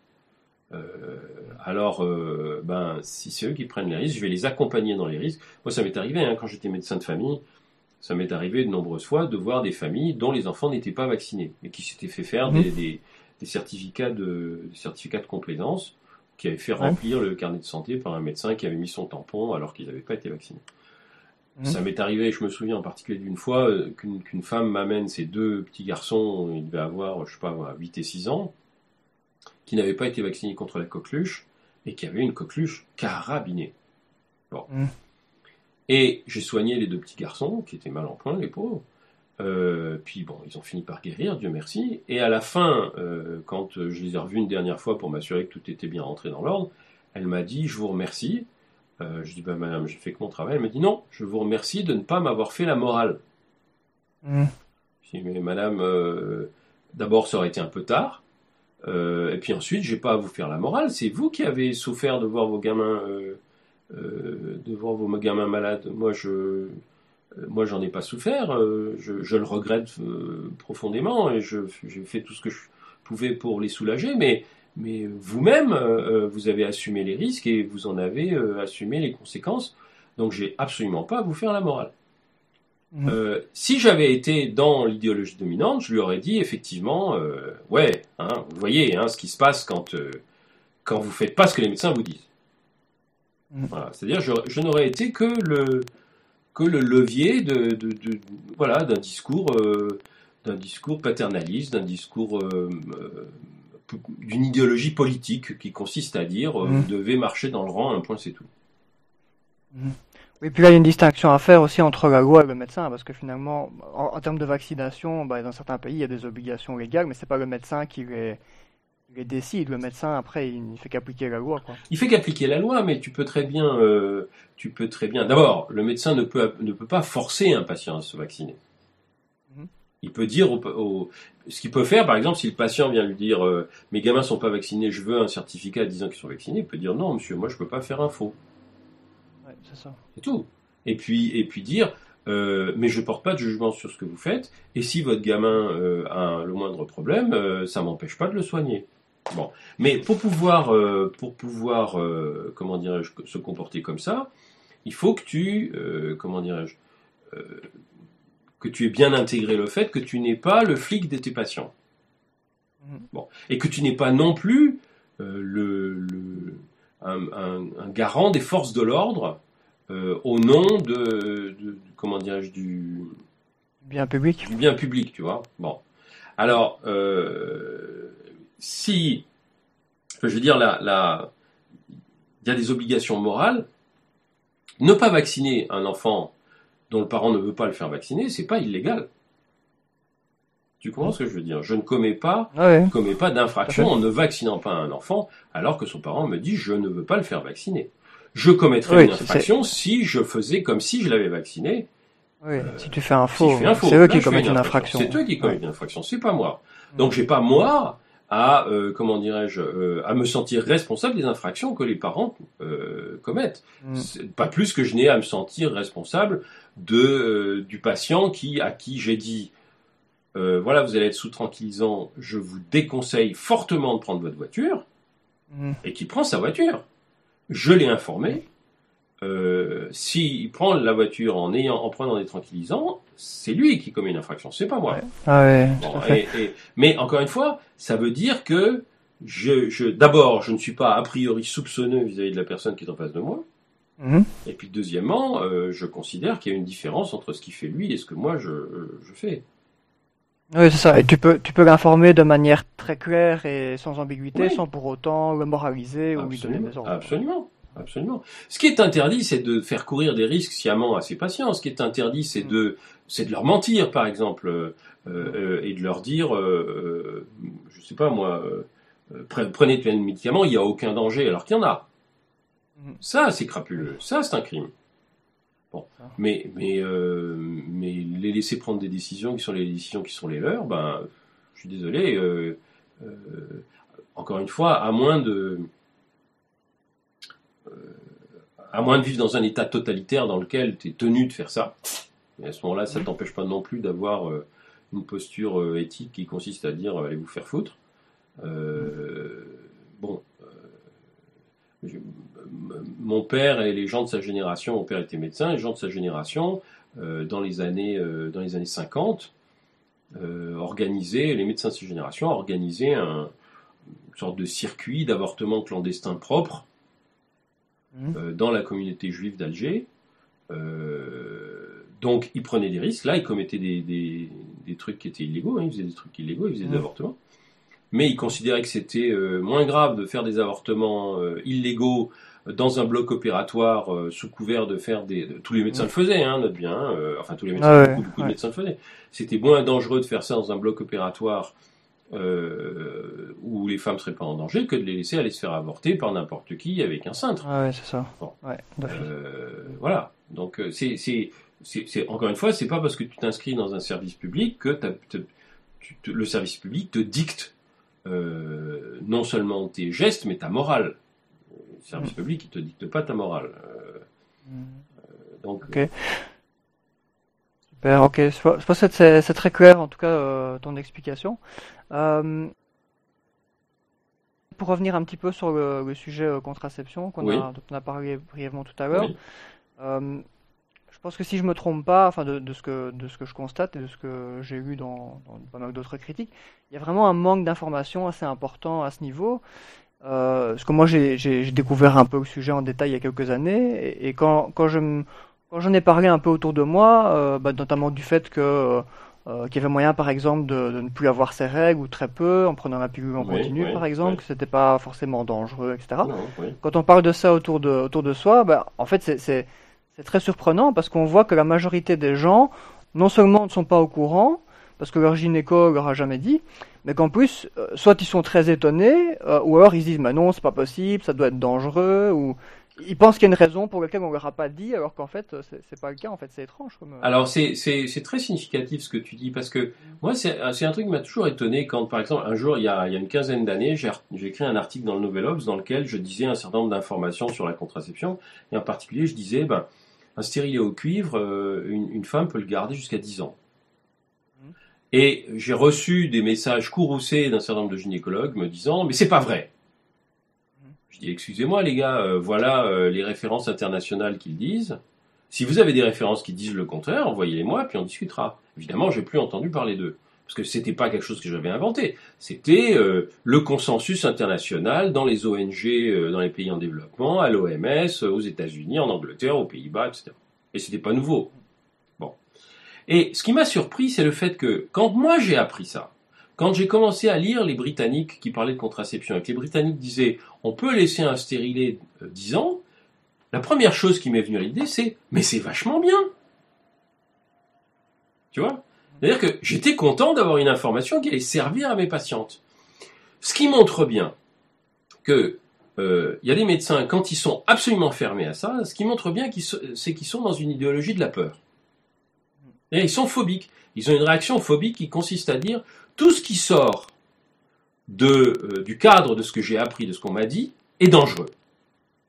[SPEAKER 2] Euh, alors, euh, ben, si c'est eux qui prennent les risques, je vais les accompagner dans les risques. Moi, ça m'est arrivé hein, quand j'étais médecin de famille. Ça m'est arrivé de nombreuses fois de voir des familles dont les enfants n'étaient pas vaccinés et qui s'étaient fait faire des, des- des certificats de des certificats de complaisance qui avaient fait
[SPEAKER 1] Ouais.
[SPEAKER 2] remplir le carnet de santé par un médecin qui avait mis son tampon alors qu'ils n'avaient pas été vaccinés.
[SPEAKER 1] Mhm.
[SPEAKER 2] Ça m'est arrivé, je me souviens en particulier d'une fois, euh, qu'une qu'une femme m'amène ses deux petits garçons, ils devaient avoir, je sais pas, 8 et 6 ans, qui n'avaient pas été vaccinés contre la coqueluche et qui avaient une coqueluche carabinée. Bon.
[SPEAKER 1] Mhm.
[SPEAKER 2] Et j'ai soigné les deux petits garçons qui étaient mal en point, les pauvres. Euh, puis bon, ils ont fini par guérir, Dieu merci. Et à la fin, euh, quand je les ai revus une dernière fois pour m'assurer que tout était bien rentré dans l'ordre, elle m'a dit Je vous remercie. Euh, je dis bah, Madame, j'ai fait que mon travail. Elle m'a dit Non, je vous remercie de ne pas m'avoir fait la morale.
[SPEAKER 1] Mhm.
[SPEAKER 2] Je dis Mais Madame, d'abord ça aurait été un peu tard. Euh, et puis ensuite, j'ai pas à vous faire la morale. C'est vous qui avez souffert de voir vos gamins, euh, euh, de voir vos gamins malades. Moi, je, moi, j'en ai pas souffert. je, je le regrette profondément et je, j'ai fait tout ce que je, pouvez pour les soulager, mais mais vous-même, vous avez assumé les risques et vous en avez assumé les conséquences. Donc j'ai absolument pas à vous faire la morale. Mmh. Euh, si j'avais été dans l'idéologie dominante, je lui aurais dit effectivement, euh, ouais, hein, vous voyez hein, ce qui se passe quand euh, quand vous faites pas ce que les médecins vous disent. Mmh. Voilà, c'est-à-dire je, je n'aurais été que le que le levier de, de, de voilà d'un discours d'un discours paternaliste, d'un discours d'une idéologie politique qui consiste à dire mmh. vous devez marcher dans le rang, un point c'est tout.
[SPEAKER 1] Oui, puis là, il y a une distinction à faire aussi entre la loi et le médecin, parce que finalement, en, termes de vaccination, bah, dans certains pays, il y a des obligations légales, mais c'est pas le médecin qui les, les, décide. Le médecin, après, il ne fait qu'appliquer la loi. Quoi.
[SPEAKER 2] Il fait qu'appliquer la loi, mais tu peux très bien, euh, tu peux très bien. D'abord, le médecin ne peut ne peut pas forcer un patient à se vacciner. Mhm. Il peut dire au, ce qu'il peut faire, par exemple, si le patient vient lui dire euh, mes gamins sont pas vaccinés, je veux un certificat disant qu'ils sont vaccinés, il peut dire non, monsieur, moi je peux pas faire un faux ça. C'est tout. Et puis, et puis dire, euh, mais je porte pas de jugement sur ce que vous faites, et si votre gamin euh, a le moindre problème, euh, ça m'empêche pas de le soigner. Bon, mais pour pouvoir, pour pouvoir, comment dirais-je, se comporter comme ça, il faut que tu, comment dirais-je, que tu aies bien intégré le fait que tu n'es pas le flic de tes patients. Mmh. Bon, et que tu n'es pas non plus le, un, garant des forces de l'ordre euh, au nom de, comment dirais-je du
[SPEAKER 1] bien public.
[SPEAKER 2] Du bien public, tu vois. Bon, alors euh, si je veux dire là, là, il y a des obligations morales. Ne pas vacciner un enfant dont le parent ne veut pas le faire vacciner, c'est pas illégal. Tu comprends ce que je veux dire? Je ne commets pas, ah commets pas d'infraction en ne vaccinant pas un enfant alors que son parent me dit je ne veux pas le faire vacciner. Je commettrais une infraction si je faisais comme si je l'avais vacciné.
[SPEAKER 1] Oui, euh, si tu fais un faux, c'est eux qui commettent une infraction.
[SPEAKER 2] C'est eux qui commettent une infraction, c'est pas moi. Donc j'ai pas moi à euh, comment dirais-je euh, à me sentir responsable des infractions que les parents commettent. Mm. Pas plus que je n'ai à me sentir responsable de du patient qui à qui j'ai dit voilà vous allez être sous tranquillisant, je vous déconseille fortement de prendre votre voiture mm. et qui prend sa voiture je l'ai informé. Euh, S'il prend la voiture en ayant, en prenant des tranquillisants, c'est lui qui commet une infraction, c'est pas moi.
[SPEAKER 1] Ah
[SPEAKER 2] mais encore une fois, ça veut dire que je, je d'abord, je ne suis pas a priori soupçonneux vis-à-vis de la personne qui est en face de moi. Mhm. Et puis deuxièmement, euh, je considère qu'il y a une différence entre ce qu'il fait lui et ce que moi je, je fais.
[SPEAKER 1] Oui, c'est ça. Et tu peux, tu peux l'informer de manière très claire et sans ambiguïté, sans pour autant le moraliser ou lui donner des ordres.
[SPEAKER 2] Absolument. Absolument. Ce qui est interdit, c'est de faire courir des risques sciemment à ses patients. Ce qui est interdit, c'est mm. de, c'est de leur mentir, par exemple, euh, euh, et de leur dire, euh, je sais pas moi, prenez tel médicament, il n'y a aucun danger, alors qu'il y en a. Mm. Ça, c'est crapuleux. Ça, c'est un crime. Mais, mais, euh, mais les laisser prendre des décisions qui sont les décisions qui sont les leurs, ben, je suis désolé. Euh, euh, encore une fois, à moins de, à moins de vivre dans un état totalitaire dans lequel tu es tenu de faire ça, et à ce moment-là, ça ne t'empêche pas non plus d'avoir une posture éthique qui consiste à dire allez vous faire foutre. bon, mon père et les gens de sa génération, mon père était médecin, les gens de sa génération, euh, dans, les années, euh, dans les années 50, euh, organisaient, les médecins de sa génération organisaient un, une sorte de circuit d'avortement clandestin propre mmh. dans la communauté juive d'Alger. donc ils prenaient des risques, là ils commettaient des, trucs qui étaient illégaux, hein. ils faisaient des trucs illégaux, ils faisaient des mmh. avortements mais ils considéraient que c'était moins grave de faire des avortements illégaux dans un bloc opératoire euh, sous couvert de faire des... tous les médecins le faisaient, hein, note bien, euh, enfin tous les médecins, ah beaucoup, de médecins le faisaient. C'était moins dangereux de faire ça dans un bloc opératoire euh, où les femmes seraient pas en danger que de les laisser aller se faire avorter par n'importe qui avec un cintre.
[SPEAKER 1] Ah ouais, c'est ça.
[SPEAKER 2] voilà. Donc c'est, c'est, c'est, encore une fois, c'est pas parce que tu t'inscris dans un service public que le service public te dicte non seulement tes gestes, mais ta morale service public, il te dicte pas ta morale. Euh,
[SPEAKER 1] euh, donc. Ok. Super. Ok. Je pense que c'est très clair, en tout cas, euh, ton explication. pour revenir un petit peu sur le, sujet contraception qu'on a, dont on a parlé brièvement tout à l'heure, euh, je pense que si je me trompe pas, enfin de, ce que de ce que je constate et de ce que j'ai lu dans, dans pas mal d'autres critiques, il y a vraiment un manque d'information assez important à ce niveau. Euh, parce que moi j'ai découvert un peu le sujet en détail il y a quelques années. Et, quand quand je quand j'en ai parlé un peu autour de moi, euh, bah, notamment du fait que euh, qu'il y avait moyen, par exemple, de, de, ne plus avoir ses règles ou très peu en prenant la pilule en continu, par exemple, que c'était pas forcément dangereux, etc. Quand on parle de ça autour de autour de soi, bah, en fait, c'est c'est très surprenant parce qu'on voit que la majorité des gens, non seulement ne sont pas au courant, parce que leur gynéco leur a jamais dit, mais qu'en plus, euh, soit ils sont très étonnés, euh, ou alors ils se disent, bah non, c'est pas possible, ça doit être dangereux, ou ils pensent qu'il y a une raison pour laquelle on leur a pas dit, alors qu'en fait, c'est pas le cas. En fait, c'est étrange. Euh.
[SPEAKER 2] Alors, c'est très significatif ce que tu dis, parce que moi, c'est un truc qui m'a toujours étonné quand, par exemple, un jour, il y a, il y a une quinzaine d'années, j'ai écrit un article dans le Nouvel Obs dans lequel je disais un certain nombre d'informations sur la contraception, et en particulier, je disais, ben, un stérilet au cuivre, une, une, femme peut le garder jusqu'à 10 ans. Et j'ai reçu des messages courroucés d'un certain nombre de gynécologues me disant, mais c'est pas vrai. Je dis, excusez-moi les gars, euh, voilà euh, les références internationales qu'ils disent. Si vous avez des références qui disent le contraire, envoyez-les-moi, puis on discutera. Évidemment, j'ai plus entendu parler d'eux. Parce que c'était pas quelque chose que j'avais inventé. C'était euh, le consensus international dans les ONG, dans les pays en développement, à l'OMS, aux États-Unis, en Angleterre, aux Pays-Bas, etc. Et c'était pas nouveau. Et ce qui m'a surpris, c'est le fait que quand moi j'ai appris ça, quand j'ai commencé à lire les Britanniques qui parlaient de contraception et que les Britanniques disaient on peut laisser un stérilet 10 euh, ans, la première chose qui m'est venue à l'idée c'est mais c'est vachement bien. Tu vois? C'est-à-dire que j'étais content d'avoir une information qui allait servir à mes patientes. Ce qui montre bien que euh, il y a des médecins, quand ils sont absolument fermés à ça, ce qui montre bien c'est qu'ils sont dans une idéologie de la peur. Ils sont phobiques. Ils ont une réaction phobique qui consiste à dire tout ce qui sort euh, du cadre de ce que j'ai appris, de ce qu'on m'a dit, est dangereux.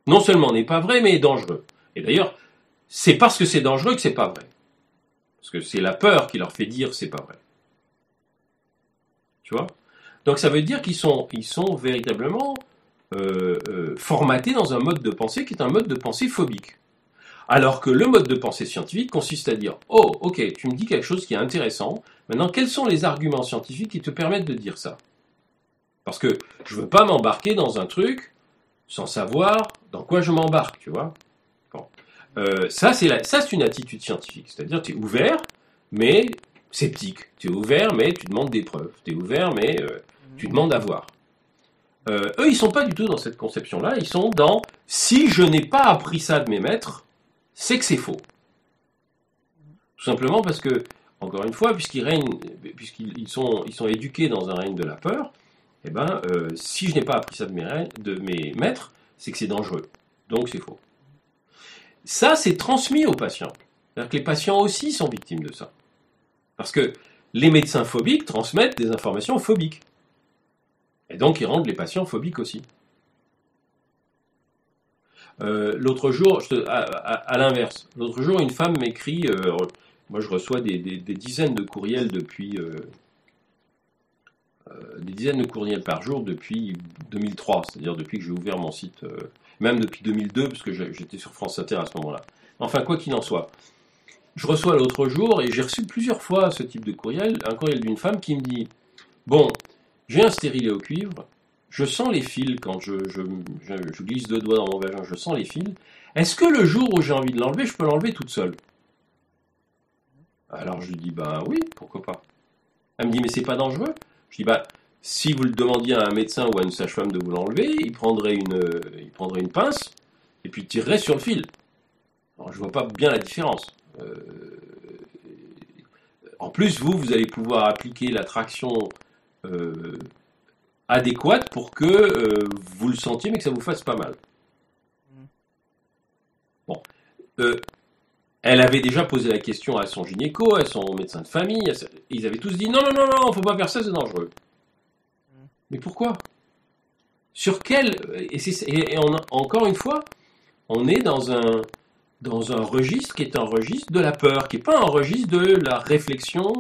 [SPEAKER 2] Non seulement n'est pas vrai, mais est dangereux. Et d'ailleurs, c'est parce que c'est dangereux que c'est pas vrai. Parce que c'est la peur qui leur fait dire c'est pas vrai. Tu vois? Donc ça veut dire qu'ils sont, ils sont véritablement euh, euh, formatés dans un mode de pensée qui est un mode de pensée phobique. Alors que le mode de pensée scientifique consiste à dire Oh, ok, tu me dis quelque chose qui est intéressant. Maintenant, quels sont les arguments scientifiques qui te permettent de dire ça? Parce que je ne veux pas m'embarquer dans un truc sans savoir dans quoi je m'embarque, tu vois. Euh, ça, c'est une attitude scientifique. C'est-à-dire, tu es ouvert, mais sceptique. Tu es ouvert, mais tu demandes des preuves. Tu es ouvert, mais euh, tu demandes à voir. Euh, eux, ils sont pas du tout dans cette conception-là. Ils sont dans si je n'ai pas appris ça de mes maîtres, c'est que c'est faux. Tout simplement parce que, encore une fois, puisqu'ils règnent, puisqu'ils sont, éduqués dans un règne de la peur, eh ben, euh, si je n'ai pas appris ça de mes, de mes maîtres, c'est que c'est dangereux. Donc c'est faux. Ça, c'est transmis aux patients. C'est-à-dire que les patients aussi sont victimes de ça. Parce que les médecins phobiques transmettent des informations phobiques. Et donc ils rendent les patients phobiques aussi. Euh, l'autre jour, à, l'inverse, l'autre jour, une femme m'écrit, euh, moi je reçois des, dizaines de courriels depuis, euh, des dizaines de courriels par jour depuis 2003, c'est-à-dire depuis que j'ai ouvert mon site, même depuis 2002, parce que j'étais sur France Inter à ce moment-là. Enfin, quoi qu'il en soit, je reçois l'autre jour, et j'ai reçu plusieurs fois ce type de courriel, un courriel d'une femme qui me dit, bon, j'ai un stérilet au cuivre, je sens les fils quand je, glisse deux doigts dans mon vagin, je sens les fils. Est-ce que le jour où j'ai envie de l'enlever, je peux l'enlever toute seule? Alors je lui dis, bah oui, pourquoi pas. Elle me dit, mais c'est pas dangereux Je dis, bah si vous le demandiez à un médecin ou à une sage-femme de vous l'enlever, il prendrait une, il pince et puis tirerait sur le fil. Alors je vois pas bien la différence. Euh, en plus, vous, vous allez pouvoir appliquer la traction euh, adéquate pour que euh, vous le sentiez mais que ça vous fasse pas mal. Bon. Euh, elle avait déjà posé la question à son gynéco, à son médecin de famille. Ils avaient tous dit non, non, non, non, faut pas faire ça, c'est dangereux. Mais pourquoi? Sur quel. Et, encore une fois, on est dans un, dans un registre qui est un registre de la peur, qui n'est pas un registre de la réflexion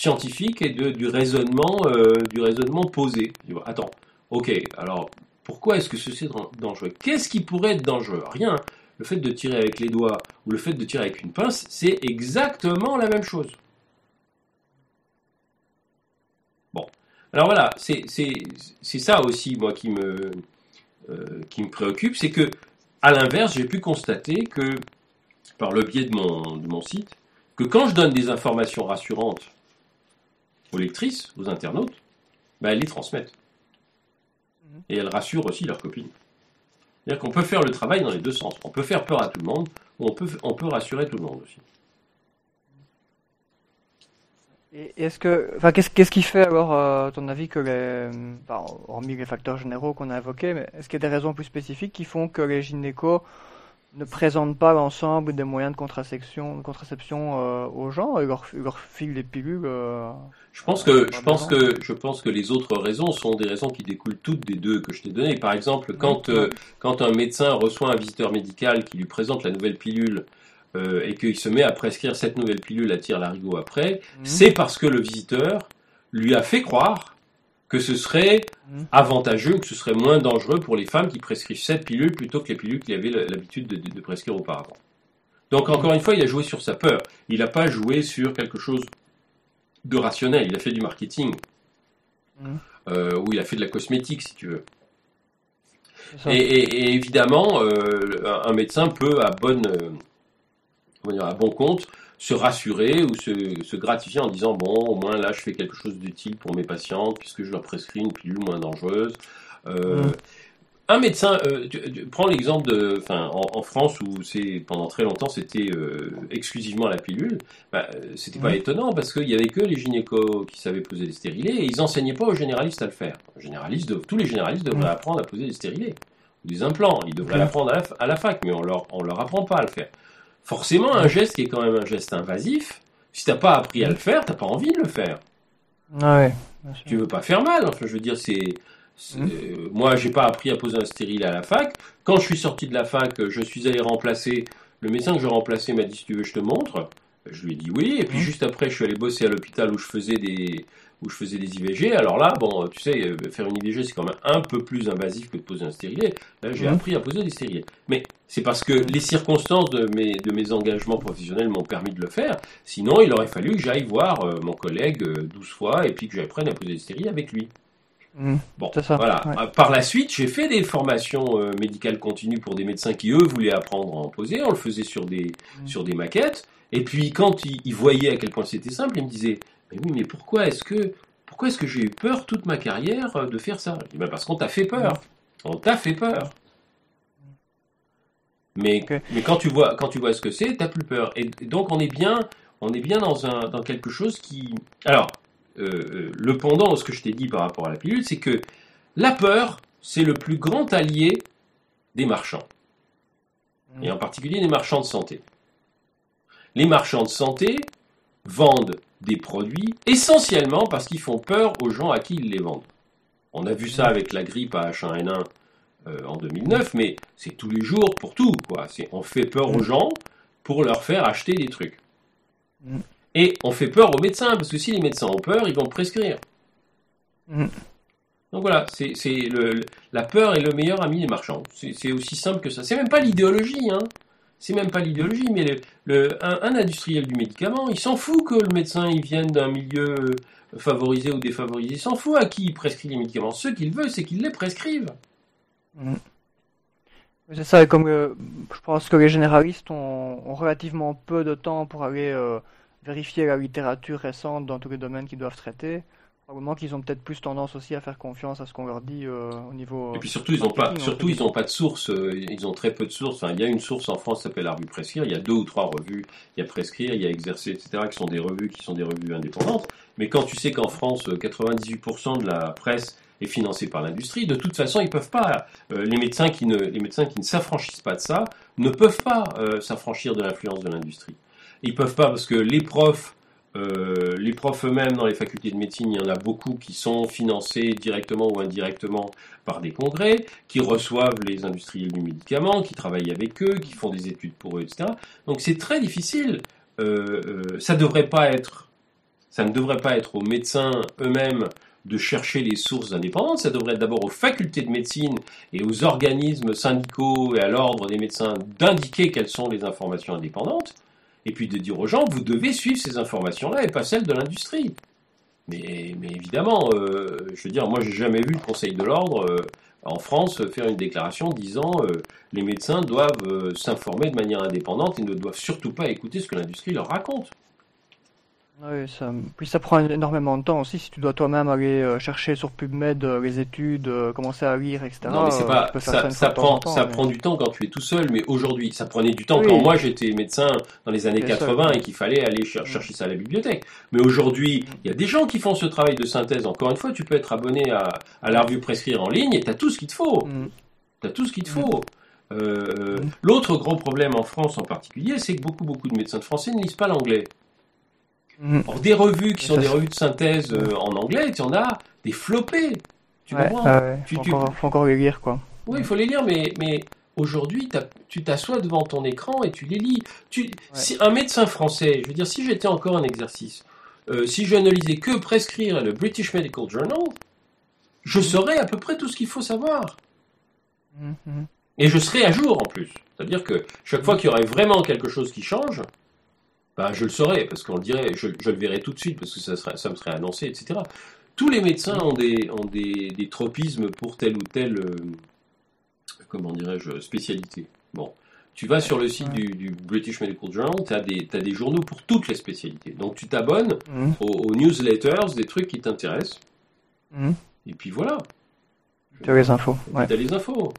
[SPEAKER 2] scientifique et de, du, raisonnement, euh, du raisonnement posé. Attends, Ok, alors pourquoi est-ce que ceci est dangereux? Qu'est-ce qui pourrait être dangereux? Rien. Le fait de tirer avec les doigts ou le fait de tirer avec une pince, c'est exactement la même chose. Bon. Alors voilà, c'est ça aussi, moi, qui me, euh, qui me préoccupe, c'est que, à l'inverse, j'ai pu constater que, par le biais de mon, de mon site, que quand je donne des informations rassurantes aux lectrices, aux internautes, ben, elles les transmettent. Mhm. Et elles rassurent aussi leurs copines. C'est-à-dire qu'on peut faire le travail dans les deux sens. On peut faire peur à tout le monde, ou on peut, on peut rassurer tout le monde aussi.
[SPEAKER 1] Et est-ce que, enfin, qu'est-ce, qu'est-ce qui fait alors, euh, à ton avis, que les, hormis les facteurs généraux qu'on a évoqués, mais est-ce qu'il y a des raisons plus spécifiques qui font que les gynécos ne présentent pas l'ensemble des moyens de contraception, de contraception euh, aux gens et leur, leur filent des pilules euh,
[SPEAKER 2] Je pense que je pense que je pense que les autres raisons sont des raisons qui découlent toutes des deux que je t'ai données. Par exemple, quand euh, quand un médecin reçoit un visiteur médical qui lui présente la nouvelle pilule et qu'il se met à prescrire cette nouvelle pilule à tire larigot après, mhm. c'est parce que le visiteur lui a fait croire que ce serait mmh. avantageux, que ce serait moins dangereux pour les femmes qui prescrivent cette pilule plutôt que les pilules qu'il avait l'habitude de, prescrire auparavant. Donc encore une fois, il a joué sur sa peur. Il n'a pas joué sur quelque chose de rationnel. Il a fait du marketing. Mmh. Euh, ou il a fait de la cosmétique, si tu veux. Et, évidemment, euh, un médecin peut, à, bonne, euh, à bon compte, se rassurer ou se, gratifier en disant bon au moins là je fais quelque chose d'utile pour mes patientes puisque je leur prescris une pilule moins dangereuse. Euh, mm. Un médecin, euh, prends l'exemple de, enfin, en, France où c'est pendant très longtemps c'était euh, exclusivement la pilule, bah, c'était pas mm. étonnant parce qu'il y avait que les gynécos qui savaient poser des stérilés et ils enseignaient pas aux généralistes à le faire. généralistes, tous les généralistes devraient mm. apprendre à poser des stérilés, des implants, ils devraient l'apprendre à, à, la fac, mais on leur, on leur apprend pas à le faire forcément un geste qui est quand même un geste invasif, si t'as pas appris à le faire, t'as pas envie de le faire.
[SPEAKER 1] Ouais.
[SPEAKER 2] Tu veux pas faire mal, enfin je veux dire c'est mmh. moi j'ai pas appris à poser un stérile à la fac. Quand je suis sorti de la fac, je suis allé remplacer le médecin que je remplaçais m'a dit si tu veux je te montre. Je lui ai dit oui et puis mmh. juste après je suis allé bosser à l'hôpital où je faisais des où je faisais des IVG. Alors là, bon, tu sais, euh, faire une IVG, c'est quand même un peu plus invasif que de poser un stérilet. Là, j'ai mhm. appris à poser des stérilets. Mais c'est parce que les circonstances de mes, de mes engagements professionnels m'ont permis de le faire. Sinon, il aurait fallu que j'aille voir euh, mon collègue 12 euh, fois et puis que j'apprenne à poser des stérilets avec lui.
[SPEAKER 1] Mhm.
[SPEAKER 2] Bon, voilà. Par la suite, j'ai fait des formations médicales continues pour des médecins qui, eux, voulaient apprendre à en poser. On le faisait sur des, mhm. sur des maquettes. Et puis, quand ils, ils voyaient à quel point c'était simple, ils me disaient mais oui, mais pourquoi est-ce que pourquoi est-ce que j'ai eu peur toute ma carrière euh, de faire ça? Ben Parce qu'on t'a fait peur. On t'a fait peur. Mais, mais quand, tu vois, quand tu vois ce que c'est, t'as plus peur. Et, donc on est bien, on est bien dans, un, dans quelque chose qui... Alors, euh, euh, le pendant de ce que je t'ai dit par rapport à la pilule, c'est que la peur, c'est le plus grand allié des marchands. Et en particulier des marchands de santé. Les marchands de santé vendent des produits essentiellement parce qu'ils font peur aux gens à qui ils les vendent. On a vu ça avec la grippe à H1N1 euh, en 2009, mais c'est tous les jours pour tout. Quoi. On fait peur aux gens pour leur faire acheter des trucs. Et on fait peur aux médecins, parce que si les médecins ont peur, ils vont prescrire. Donc voilà, c'est, la peur est le meilleur ami des marchands. C'est, aussi simple que ça. C'est même pas l'idéologie, hein c'est même pas l'idéologie, mais un, industriel du médicament, il s'en fout que le médecin il vienne d'un milieu favorisé ou défavorisé, il s'en fout à qui il prescrit les médicaments. Ce qu'il veut, c'est qu'il les prescrive.
[SPEAKER 1] Mm. C'est ça, comme euh, je pense que les généralistes ont, relativement peu de temps pour aller euh, vérifier la littérature récente dans tous les domaines qu'ils doivent traiter moment qu'ils ont peut-être plus tendance aussi à faire confiance à ce qu'on leur dit euh, au niveau.
[SPEAKER 2] Et puis surtout, ils n'ont pas, surtout ils ont pas de source. Euh, ils ont très peu de sources. Enfin, il y a une source en France qui s'appelle la revue Prescrire. Il y a deux ou trois revues. Il y a Prescrire, il y a Exercer, etc. qui sont des revues qui sont des revues indépendantes. Mais quand tu sais qu'en France, 98% de la presse est financée par l'industrie, de toute façon, ils peuvent pas. Euh, les médecins qui ne, les médecins qui ne s'affranchissent pas de ça, ne peuvent pas s'affranchir de l'influence de l'industrie. Ils peuvent pas parce que les profs euh, les profs eux-mêmes dans les facultés de médecine, il y en a beaucoup qui sont financés directement ou indirectement par des congrès, qui reçoivent les industriels du médicament, qui travaillent avec eux, qui font des études pour eux, etc. Donc c'est très difficile. Euh, euh, ça devrait pas être, ça ne devrait pas être aux médecins eux-mêmes de chercher les sources indépendantes, ça devrait être d'abord aux facultés de médecine et aux organismes syndicaux et à l'ordre des médecins d'indiquer quelles sont les informations indépendantes, et puis de dire aux gens, vous devez suivre ces informations-là et pas celles de l'industrie. Mais, évidemment, euh, je veux dire, moi j'ai jamais vu le Conseil de l'ordre euh, en France faire une déclaration disant euh, les médecins doivent s'informer de manière indépendante et ne doivent surtout pas écouter ce que l'industrie leur raconte.
[SPEAKER 1] Oui, ça, puis ça prend énormément de temps aussi si tu dois toi-même aller euh, chercher sur PubMed euh, les études, euh, commencer à lire, etc.
[SPEAKER 2] Non, mais c'est pas
[SPEAKER 1] tu peux faire
[SPEAKER 2] ça,
[SPEAKER 1] ça de
[SPEAKER 2] prend
[SPEAKER 1] temps,
[SPEAKER 2] ça
[SPEAKER 1] mais-
[SPEAKER 2] prend du temps quand tu es tout seul, mais aujourd'hui ça prenait du temps
[SPEAKER 1] Oui.
[SPEAKER 2] quand moi j'étais médecin dans les années
[SPEAKER 1] Bien sûr.
[SPEAKER 2] 80 et qu'il fallait aller cher- chercher ça à la bibliothèque. Mais aujourd'hui, il y a des gens qui font ce travail de synthèse. Encore une fois, tu peux être abonné à, à la revue Prescrire en ligne et tu as tout ce qu'il te faut.
[SPEAKER 1] Mm.
[SPEAKER 2] Tu as tout ce qu'il te
[SPEAKER 1] Mm.
[SPEAKER 2] faut. Euh,
[SPEAKER 1] Mm.
[SPEAKER 2] L'autre gros problème en France en particulier, c'est que beaucoup beaucoup de médecins français ne lisent pas l'anglais.
[SPEAKER 1] Mm.
[SPEAKER 2] Or, des revues qui sont des revues de synthèse euh, en anglais, tu en as des flopés. Tu
[SPEAKER 1] Ouais,
[SPEAKER 2] comprends. Tu-
[SPEAKER 1] faut,
[SPEAKER 2] tu-
[SPEAKER 1] Encore, faut encore les lire, quoi.
[SPEAKER 2] Oui, il faut les lire, mais, mais aujourd'hui, tu t'assois devant ton écran et tu les lis. Tu, si un médecin français, je veux dire, si j'étais encore un exercice, euh, si je ne lisais que prescrire le British Medical Journal, je saurais à peu près tout ce qu'il faut savoir.
[SPEAKER 1] Mm, mm.
[SPEAKER 2] Et je serais à jour en plus. C'est-à-dire que chaque fois qu'il y aurait vraiment quelque chose qui change, bah, je le saurais, parce qu'on le dirait, je, je le verrais tout de suite, parce que ça, serait, ça me serait annoncé, etc. Tous les médecins ont des, ont des, des tropismes pour telle ou telle, euh, comment dirais-je, spécialité. Bon. Tu vas sur le site du, du British Medical Journal, tu as, des t'as des journaux pour toutes les spécialités. Donc tu t'abonnes
[SPEAKER 1] Mm.
[SPEAKER 2] aux, aux newsletters, des trucs qui t'intéressent,
[SPEAKER 1] Mm.
[SPEAKER 2] et puis voilà.
[SPEAKER 1] Tu as les infos. Ouais.
[SPEAKER 2] Tu as les infos.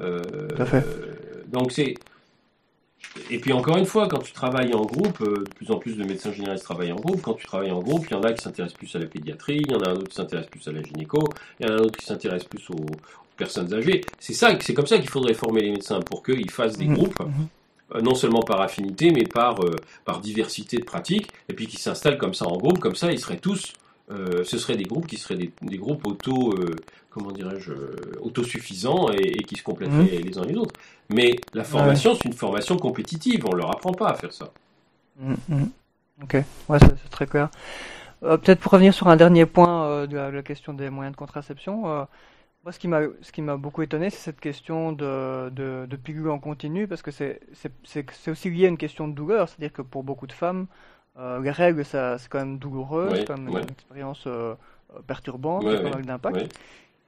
[SPEAKER 2] Euh,
[SPEAKER 1] Tout à fait.
[SPEAKER 2] euh, donc c'est. Et puis encore une fois, quand tu travailles en groupe, euh, de plus en plus de médecins généralistes travaillent en groupe. Quand tu travailles en groupe, il y en a qui s'intéressent plus à la pédiatrie, il y en a un autre qui s'intéresse plus à la gynéco, il y en a un autre qui s'intéresse plus aux, aux personnes âgées. C'est ça, c'est comme ça qu'il faudrait former les médecins pour qu'ils fassent des
[SPEAKER 1] Mhm.
[SPEAKER 2] groupes,
[SPEAKER 1] Mhm.
[SPEAKER 2] euh, non seulement par affinité, mais par euh, par diversité de pratiques, et puis qu'ils s'installent comme ça en groupe. Comme ça, ils seraient tous, euh, ce seraient des groupes qui seraient des, des groupes auto, euh, comment dirais-je, euh, autosuffisants et, et qui se compléteraient les uns les autres. Mais la formation, c'est une formation compétitive. On leur apprend pas à faire ça.
[SPEAKER 1] Mm, mm. Ok, ouais, c'est très clair. Euh, Peut-être pour revenir sur un dernier point de la, la question des moyens de contraception, moi ce qui m'a ce qui m'a beaucoup étonné, c'est cette question de, de, de en continu, parce que c'est c'est aussi lié à une question de douleur, c'est-à-dire que pour beaucoup de femmes, les règles ça c'est quand même douloureux,
[SPEAKER 2] Ouais,
[SPEAKER 1] c'est quand même
[SPEAKER 2] ouais.
[SPEAKER 1] une expérience euh, euh, perturbante,
[SPEAKER 2] Ouais,
[SPEAKER 1] pas mal d'impact.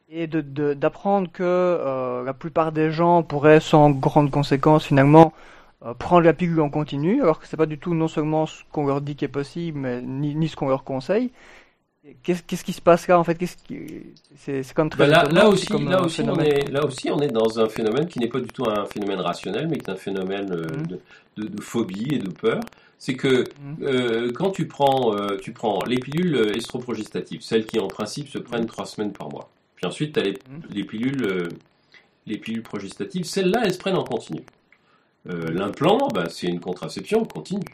[SPEAKER 1] Et de, de- d'apprendre que euh, la plupart des gens pourraient, sans grande conséquence, finalement, euh, prendre la pilule en continu, alors que c'est pas du tout non seulement ce qu'on leur dit qui est possible, mais ni, ni ce qu'on leur conseille. Qu'est-ce, qu'est-ce qui se passe là en fait? Qu'est-ce qui... c'est, c'est comme très
[SPEAKER 2] Ben là, aussi,
[SPEAKER 1] comme
[SPEAKER 2] là aussi, on est, là aussi, on est dans un phénomène qui n'est pas du tout un phénomène rationnel, mais qui est un phénomène euh,
[SPEAKER 1] Mhm.
[SPEAKER 2] de, de- de phobie et de peur. C'est que
[SPEAKER 1] Mhm.
[SPEAKER 2] euh, quand tu prends, euh, tu prends les pilules estroprogestatives, celles qui en principe se prennent trois semaines par mois. Puis ensuite, tu as les,
[SPEAKER 1] Mhm.
[SPEAKER 2] les pilules, euh, les pilules progestatives. Celles-là, elles se prennent en continu. L'implant, ben, c'est une contraception continue.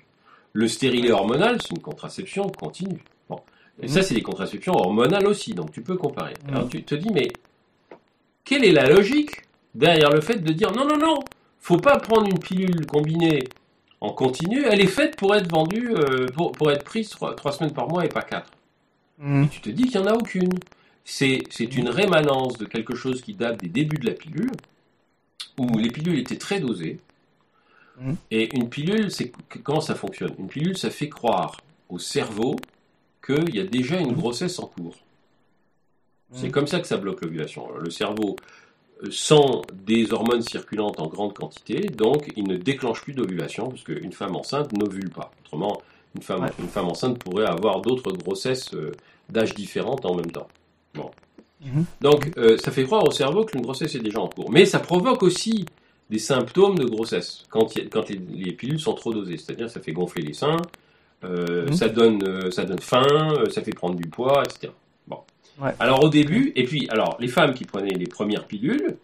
[SPEAKER 2] Le stérilet hormonal, c'est une contraception continue. Bon. Et
[SPEAKER 1] Mhm.
[SPEAKER 2] ça, c'est des contraceptions hormonales aussi, donc tu peux comparer.
[SPEAKER 1] Mhm.
[SPEAKER 2] Alors tu te dis, mais quelle est la logique derrière le fait de dire non, non, non, faut pas prendre une pilule combinée en continu, elle est faite pour être vendue, euh, pour, pour être prise trois, trois semaines par mois et pas quatre. Et tu te dis qu'il n'y en a aucune. C'est une rémanence de quelque chose qui date des débuts de la pilule, où les pilules étaient très dosées.
[SPEAKER 1] Mhm.
[SPEAKER 2] Et une pilule, c'est comment ça fonctionne? Une pilule, ça fait croire au cerveau qu'il y a déjà une grossesse en cours. C'est comme ça que ça bloque l'ovulation. Le cerveau sent des hormones circulantes en grande quantité, donc il ne déclenche plus d'ovulation, parce qu'une femme enceinte n'ovule pas. Autrement, une femme,
[SPEAKER 1] Ouais.
[SPEAKER 2] une femme enceinte pourrait avoir d'autres grossesses euh, d'âge différentes en même temps.
[SPEAKER 1] Mhm.
[SPEAKER 2] Donc, euh, ça fait croire au cerveau qu'une grossesse est déjà en cours. Mais ça provoque aussi des symptômes de grossesse quand, a- les, les pilules sont trop dosées. C'est-à-dire, ça fait gonfler les seins, euh,
[SPEAKER 1] Mhm.
[SPEAKER 2] ça, donne, ça donne faim, ça fait prendre du poids, etc.
[SPEAKER 1] Ouais.
[SPEAKER 2] Alors, au début, et puis, alors, les femmes qui prenaient les premières pilules,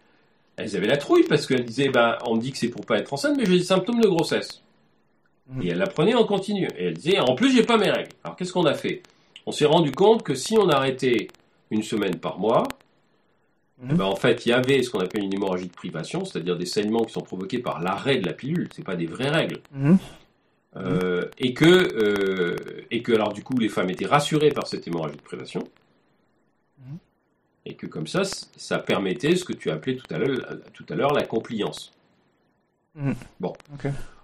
[SPEAKER 2] elles avaient la trouille parce qu'elles disaient, ben, on me dit que c'est pour pas être enceinte, mais j'ai des symptômes de grossesse.
[SPEAKER 1] Mhm.
[SPEAKER 2] Et elles la prenaient en continu. Et elles disaient, en plus, j'ai pas mes règles. Alors, qu'est-ce qu'on a fait? On s'est rendu compte que si on arrêtait une semaine par mois, eh ben, en fait, il y avait ce qu'on appelle une hémorragie de privation, c'est-à-dire des saignements qui sont provoqués par l'arrêt de la pilule. C'est pas des vraies règles.
[SPEAKER 1] Mhm.
[SPEAKER 2] Euh, et que, euh, et que, alors du coup, les femmes étaient rassurées par cette hémorragie de privation. Et que comme ça, ça permettait ce que tu appelé tout à l'heure, tout à l'heure la compliance.
[SPEAKER 1] Mhm.
[SPEAKER 2] Bon.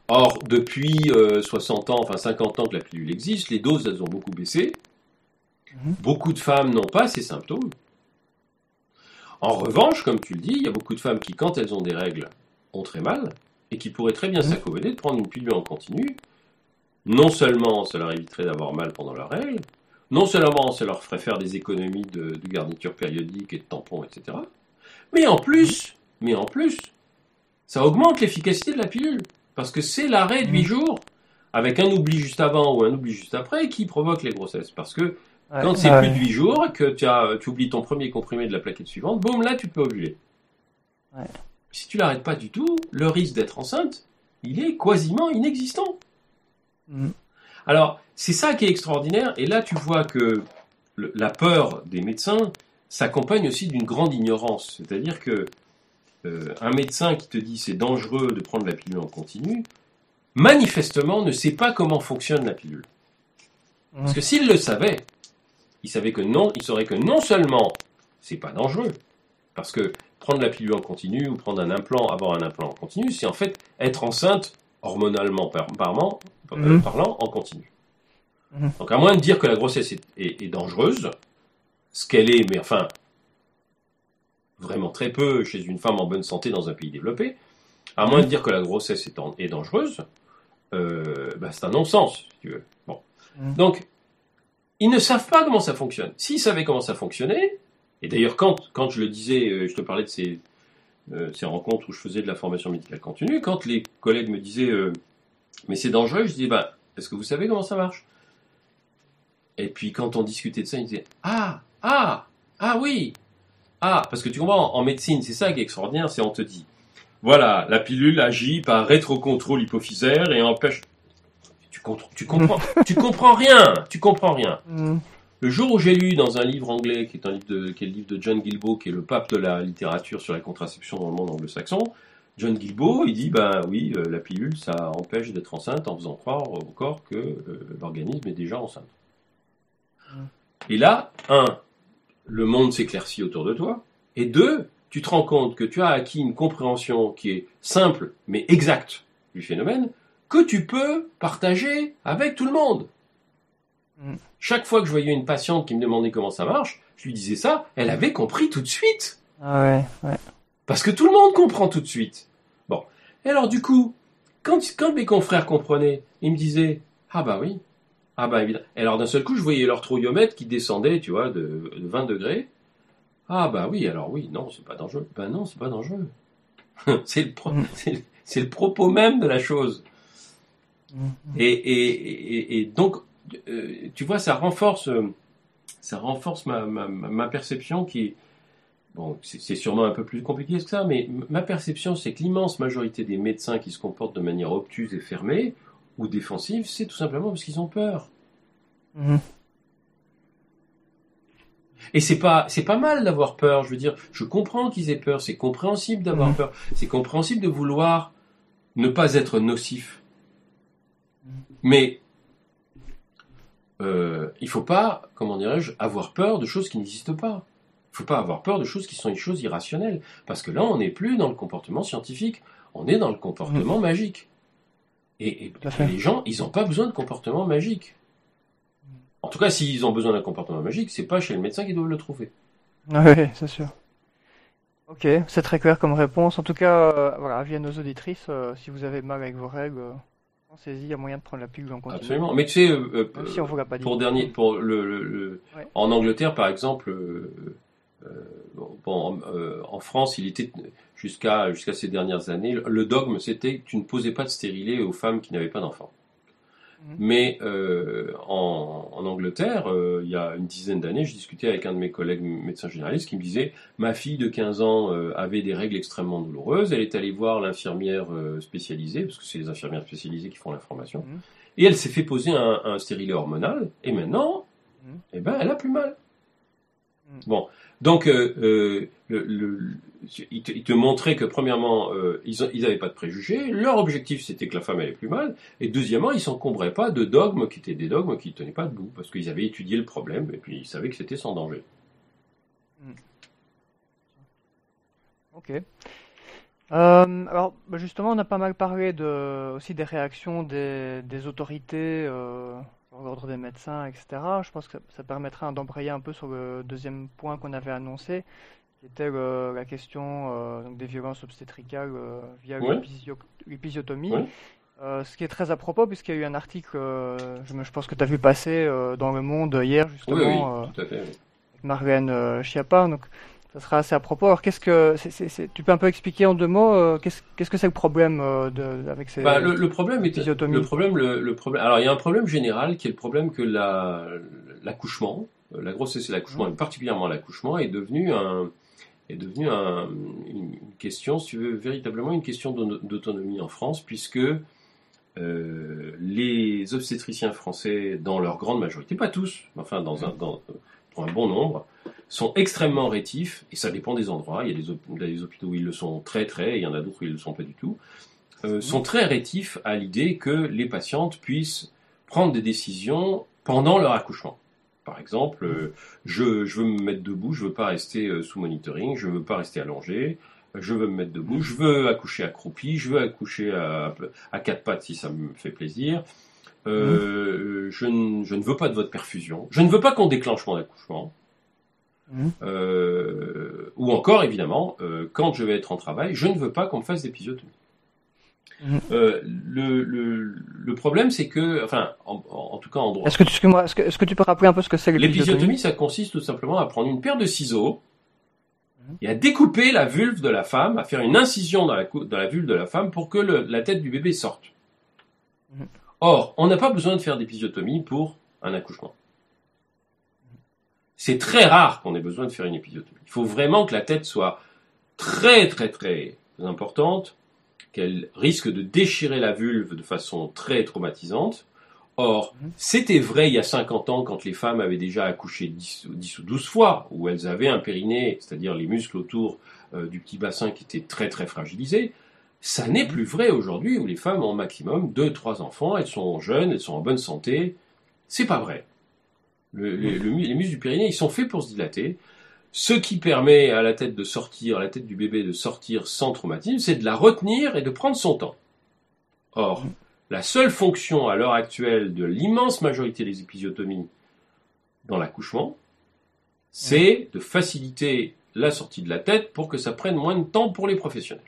[SPEAKER 2] Or, depuis euh, 60 ans, enfin 50 ans que la pilule existe, les doses, elles ont beaucoup baissé.
[SPEAKER 1] Mhm.
[SPEAKER 2] Beaucoup de femmes n'ont pas ces symptômes. En revanche, comme tu le dis, il y a beaucoup de femmes qui, quand elles ont des règles, ont très mal et qui pourraient très bien
[SPEAKER 1] Mhm.
[SPEAKER 2] s'accommoder de prendre une pilule en continu. Non seulement ça leur éviterait d'avoir mal pendant leurs règles, non seulement ça leur ferait faire des économies de, de garniture périodique et de tampons, etc. Mais en plus, mais en plus, ça augmente l'efficacité de la pilule. Parce que c'est l'arrêt de 8
[SPEAKER 1] Mhm.
[SPEAKER 2] jours, avec un oubli juste avant ou un oubli juste après, qui provoque les grossesses. Parce que
[SPEAKER 1] Ouais,
[SPEAKER 2] quand c'est
[SPEAKER 1] ouais.
[SPEAKER 2] plus de 8 jours, que tu, as, tu oublies ton premier comprimé de la plaquette suivante, boum, là tu peux ovuler.
[SPEAKER 1] Ouais.
[SPEAKER 2] Si tu l'arrêtes pas du tout, le risque d'être enceinte, il est quasiment inexistant.
[SPEAKER 1] Mhm.
[SPEAKER 2] Alors, c'est ça qui est extraordinaire, et là tu vois que la peur des médecins s'accompagne aussi d'une grande ignorance. C'est-à-dire que euh, un médecin qui te dit c'est dangereux de prendre la pilule en continu, manifestement ne sait pas comment fonctionne la pilule. Parce que s'il le savait, il savait que non, il saurait que non seulement c'est pas dangereux, parce que prendre la pilule en continu ou prendre un implant, avoir un implant en continu, c'est en fait être enceinte hormonalement par- parlant, parlant en continu.
[SPEAKER 1] Mhm.
[SPEAKER 2] Donc à moins de dire que la grossesse est, est- est dangereuse, ce qu'elle est, mais enfin vraiment très peu chez une femme en bonne santé dans un pays développé, à moins de dire que la grossesse est, en- est dangereuse, euh, bah, c'est un non-sens, si tu veux. Bon. Donc, ils ne savent pas comment ça fonctionne. S'ils savaient comment ça fonctionnait, et d'ailleurs, quand, quand je le disais, euh, je te parlais de ces, euh, ces rencontres où je faisais de la formation médicale continue, quand les collègues me disaient, euh, mais c'est dangereux, je disais, bah, est-ce que vous savez comment ça marche? Et puis, quand on discutait de ça, ils disaient, ah, ah, ah oui, ah, parce que tu comprends, en médecine, c'est ça qui est extraordinaire, c'est on te dit, voilà, la pilule agit par rétrocontrôle hypophysaire et empêche. Tu, comprends, tu comprends rien, tu comprends rien.
[SPEAKER 1] Mhm.
[SPEAKER 2] Le jour où j'ai lu dans un livre anglais, qui est un livre de, qui est le livre de John Gilbo, qui est le pape de la littérature sur la contraception dans le monde anglo-saxon, John Gilbo, il dit, ben oui, euh, la pilule, ça empêche d'être enceinte en faisant croire au corps que euh, l'organisme est déjà enceinte.
[SPEAKER 1] Mm.
[SPEAKER 2] Et là, un, le monde s'éclaircit autour de toi, et deux, tu te rends compte que tu as acquis une compréhension qui est simple, mais exacte du phénomène, que tu peux partager avec tout le monde.
[SPEAKER 1] Mm.
[SPEAKER 2] Chaque fois que je voyais une patiente qui me demandait comment ça marche, je lui disais ça, elle avait compris tout de suite.
[SPEAKER 1] Ah ouais, ouais.
[SPEAKER 2] Parce que tout le monde comprend tout de suite. Bon. Et alors, du coup, quand, quand mes confrères comprenaient, ils me disaient Ah bah oui. Ah bah évidemment. Et alors, d'un seul coup, je voyais leur trouillomètre qui descendait, tu vois, de, de 20 degrés. Ah bah oui, alors oui, non, c'est pas dangereux. Ben non, c'est pas dangereux. c'est le, pro-
[SPEAKER 1] Mm.
[SPEAKER 2] c'est le- propos même de la chose.
[SPEAKER 1] Mhm.
[SPEAKER 2] Et, et, et, et donc, euh, tu vois, ça renforce, ça renforce ma, ma, perception qui est, bon, c'est sûrement un peu plus compliqué que ça, mais ma perception, c'est que l'immense majorité des médecins qui se comportent de manière obtuse et fermée ou défensive, c'est tout simplement parce qu'ils ont peur.
[SPEAKER 1] Mhm.
[SPEAKER 2] Et c'est pas, c'est pas mal d'avoir peur. Je veux dire, je comprends qu'ils aient peur. C'est compréhensible d'avoir
[SPEAKER 1] Mhm.
[SPEAKER 2] peur. C'est compréhensible de vouloir ne pas être nocif.
[SPEAKER 1] Mhm.
[SPEAKER 2] Mais euh, il faut pas, comment dirais-je, avoir peur de choses qui n'existent pas. Il faut pas avoir peur de choses qui sont des choses irrationnelles. Parce que là, on n'est plus dans le comportement scientifique. On est dans le comportement magique. Et, les gens, ils n'ont pas besoin de comportement magique. En tout cas, s'ils ont besoin d'un comportement magique, c'est pas chez le médecin qu'ils doivent le trouver.
[SPEAKER 1] Ouais, c'est sûr. Ok, c'est très clair comme réponse. En tout cas, euh, voilà, avis à nos auditrices, euh, si vous avez mal avec vos règles, euh, pensez-y, il y a moyen de prendre la pilule en continu.
[SPEAKER 2] Absolument. Mais tu sais, euh, euh,
[SPEAKER 1] Même si on vous l'a pas dit.
[SPEAKER 2] pour dernier, pour le, le- le-
[SPEAKER 1] Ouais.
[SPEAKER 2] en Angleterre par exemple, bon, euh, en France, il était jusqu'à jusqu'à ces dernières années, le dogme c'était que tu ne posais pas de stérilet aux femmes qui n'avaient pas d'enfants.
[SPEAKER 1] Mhm.
[SPEAKER 2] Mais euh, en, en Angleterre, euh, il y a une dizaine d'années, je discutais avec un de mes collègues médecins généralistes qui me disait ma fille de 15 ans avait des règles extrêmement douloureuses. Elle est allée voir l'infirmière spécialisée, parce que c'est les infirmières spécialisées qui font l'information,
[SPEAKER 1] Mhm.
[SPEAKER 2] et elle s'est fait poser un, un stérilet hormonal. Et maintenant,
[SPEAKER 1] Mhm.
[SPEAKER 2] eh ben, elle a plus mal.
[SPEAKER 1] Mhm.
[SPEAKER 2] Bon, donc euh, euh, le, le- le- il, te, il te montrait que premièrement, euh, ils n'avaient pas de préjugés. Leur objectif, c'était que la femme allait plus mal. Et deuxièmement, ils s'encombraient pas de dogmes qui étaient des dogmes qui ne tenaient pas debout, parce qu'ils avaient étudié le problème et puis ils savaient que c'était sans danger.
[SPEAKER 1] Ok. Euh, alors bah, justement, on a pas mal parlé de, aussi des réactions des, des autorités, euh, l'ordre des médecins, etc. Je pense que ça, ça permettra d'embrayer un peu sur le deuxième point qu'on avait annoncé, qui était le- la question euh, donc des violences obstétricales euh, via
[SPEAKER 2] Oui.
[SPEAKER 1] l'épisio- l'épisiotomie.
[SPEAKER 2] Oui.
[SPEAKER 1] Euh, ce qui est très à propos, puisqu'il y a eu un article, euh, je, pense que tu as vu passer euh, dans Le Monde hier, justement,
[SPEAKER 2] oui,
[SPEAKER 1] euh,
[SPEAKER 2] tout à fait. oui.
[SPEAKER 1] avec Marlène euh, Schiappa, donc ça sera assez à propos. Alors, qu'est-ce que, c'est, c'est- c'est- tu peux un peu expliquer en deux mots, euh, qu'est-ce, qu'est-ce que c'est le problème euh, de, avec ces
[SPEAKER 2] Bah, le, le problème est le problème le, le problème. Alors il y a un problème général qui est le problème que la l'accouchement, la grossesse et l'accouchement, et particulièrement l'accouchement, est devenu un est devenu un, une question, si tu veux, véritablement une question d'auto- d'autonomie en France, puisque euh, les obstétriciens français, dans leur grande majorité, pas tous, mais enfin dans un, dans, pour un bon nombre, sont extrêmement rétifs, et ça dépend des endroits. Il y a des, hôpitaux où ils le sont très très, et il y en a d'autres où ils le sont pas du tout. euh, sont très rétifs à l'idée que les patientes puissent prendre des décisions pendant leur accouchement. Par exemple, euh, je, je veux me mettre debout, je veux pas rester euh, sous monitoring, je veux pas rester allongé, je veux me mettre debout, je veux accoucher accroupi, je veux accoucher à, à quatre pattes si ça me fait plaisir. Euh, je, ne, je ne veux pas de votre perfusion. Je ne veux pas qu'on déclenche mon accouchement.
[SPEAKER 1] Mhm.
[SPEAKER 2] Euh, ou encore, évidemment, euh, quand je vais être en travail, je ne veux pas qu'on me fasse d'épisiotomie.
[SPEAKER 1] Mhm.
[SPEAKER 2] Euh, le, le, le problème, c'est que, enfin, en, en tout cas en droit,
[SPEAKER 1] Est-ce que, tu- excuse-moi, est-ce que, est-ce que tu peux rappeler un peu ce que c'est l'épisiotomie
[SPEAKER 2] l'épisiotomie, ça consiste tout simplement à prendre une paire de ciseaux
[SPEAKER 1] Mhm.
[SPEAKER 2] et à découper la vulve de la femme, à faire une incision dans la, cou- dans la vulve de la femme pour que le- la tête du bébé sorte. Or, on n'a pas besoin de faire d'épisiotomie pour un accouchement. C'est très rare qu'on ait besoin de faire une épisiotomie. Il faut vraiment que la tête soit très très très importante, qu'elle risque de déchirer la vulve de façon très traumatisante. Or,
[SPEAKER 1] Mhm.
[SPEAKER 2] c'était vrai il y a 50 ans quand les femmes avaient déjà accouché 10, ou 10 ou 12 fois, où elles avaient un périnée, c'est-à-dire les muscles autour euh, du petit bassin qui étaient très très fragilisés. Ça n'est plus vrai aujourd'hui où les femmes ont au maximum 2-3 enfants, elles sont jeunes, elles sont en bonne santé. C'est pas vrai. Le- le- le mu- les muscles du périnée, ils sont faits pour se dilater. Ce qui permet à la tête de sortir, à la tête du bébé de sortir sans traumatisme, c'est de la retenir et de prendre son temps. Or, la seule fonction à l'heure actuelle de l'immense majorité des épisiotomies dans l'accouchement, c'est de faciliter la sortie de la tête pour que ça prenne moins de temps pour les professionnels.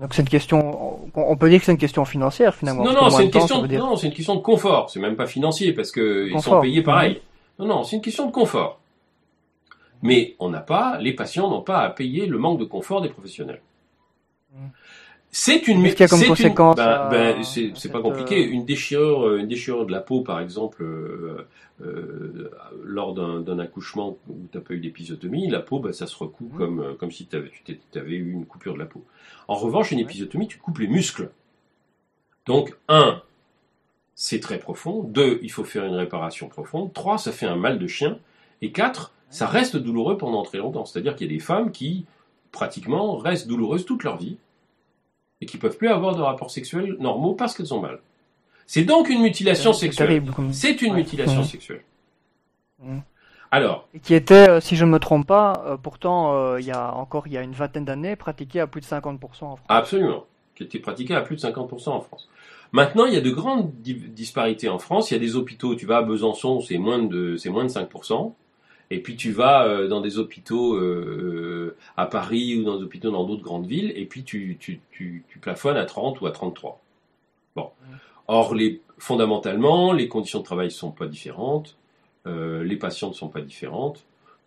[SPEAKER 1] Donc c'est une question, on, peut dire que c'est une question financière finalement.
[SPEAKER 2] Non, non, c'est une question,
[SPEAKER 1] ça veut dire-
[SPEAKER 2] non, c'est une question de confort. C'est même pas financier parce que ils sont payés pareil. Non, non, c'est une question de confort. Mais on n'a pas, les patients n'ont pas à payer le manque de confort des professionnels.
[SPEAKER 1] Mm.
[SPEAKER 2] C'est une,
[SPEAKER 1] Qu'est-ce qu'il y a comme
[SPEAKER 2] c'est une-
[SPEAKER 1] conséquence
[SPEAKER 2] ben,
[SPEAKER 1] à-
[SPEAKER 2] ben, c'est pas compliqué.
[SPEAKER 1] euh,
[SPEAKER 2] Une déchirure, euh, une déchirure de la peau, par exemple, euh, euh, lors d'un accouchement où tu n'as pas eu d'épisiotomie, la peau, ben, ça se recoue
[SPEAKER 1] Mhm.
[SPEAKER 2] comme, euh, comme si t'avais- tu avais eu une coupure de la peau. En revanche, une
[SPEAKER 1] Ouais.
[SPEAKER 2] épisiotomie, tu coupes les muscles. Donc, un, c'est très profond. Deux, il faut faire une réparation profonde. Trois, ça fait un mal de chien. Et quatre, ça reste douloureux pendant très longtemps. C'est-à-dire qu'il y a des femmes qui, pratiquement, restent douloureuses toute leur vie et qui peuvent plus avoir de rapports sexuels normaux parce qu'elles ont mal. C'est donc une mutilation
[SPEAKER 1] c'est
[SPEAKER 2] sexuelle. C'est une
[SPEAKER 1] Ouais.
[SPEAKER 2] mutilation sexuelle. Alors,
[SPEAKER 1] Et qui était, euh, si je ne me trompe pas, euh, pourtant euh, il y a encore il y a une vingtaine d'années, pratiqué à plus de 50% en France.
[SPEAKER 2] Absolument, qui était pratiqué à plus de 50% en France. Maintenant, il y a de grandes di- disparités en France. Il y a des hôpitaux, tu vas à Besançon, c'est moins de, c'est moins de 5%. Et puis tu vas euh, dans des hôpitaux euh, à Paris ou dans des hôpitaux dans d'autres grandes villes, et puis tu, tu, tu, tu plafonnes à 30 ou à 33. Bon. Or, les, fondamentalement, les conditions de travail ne sont pas différentes, euh, les patients ne sont pas différentes.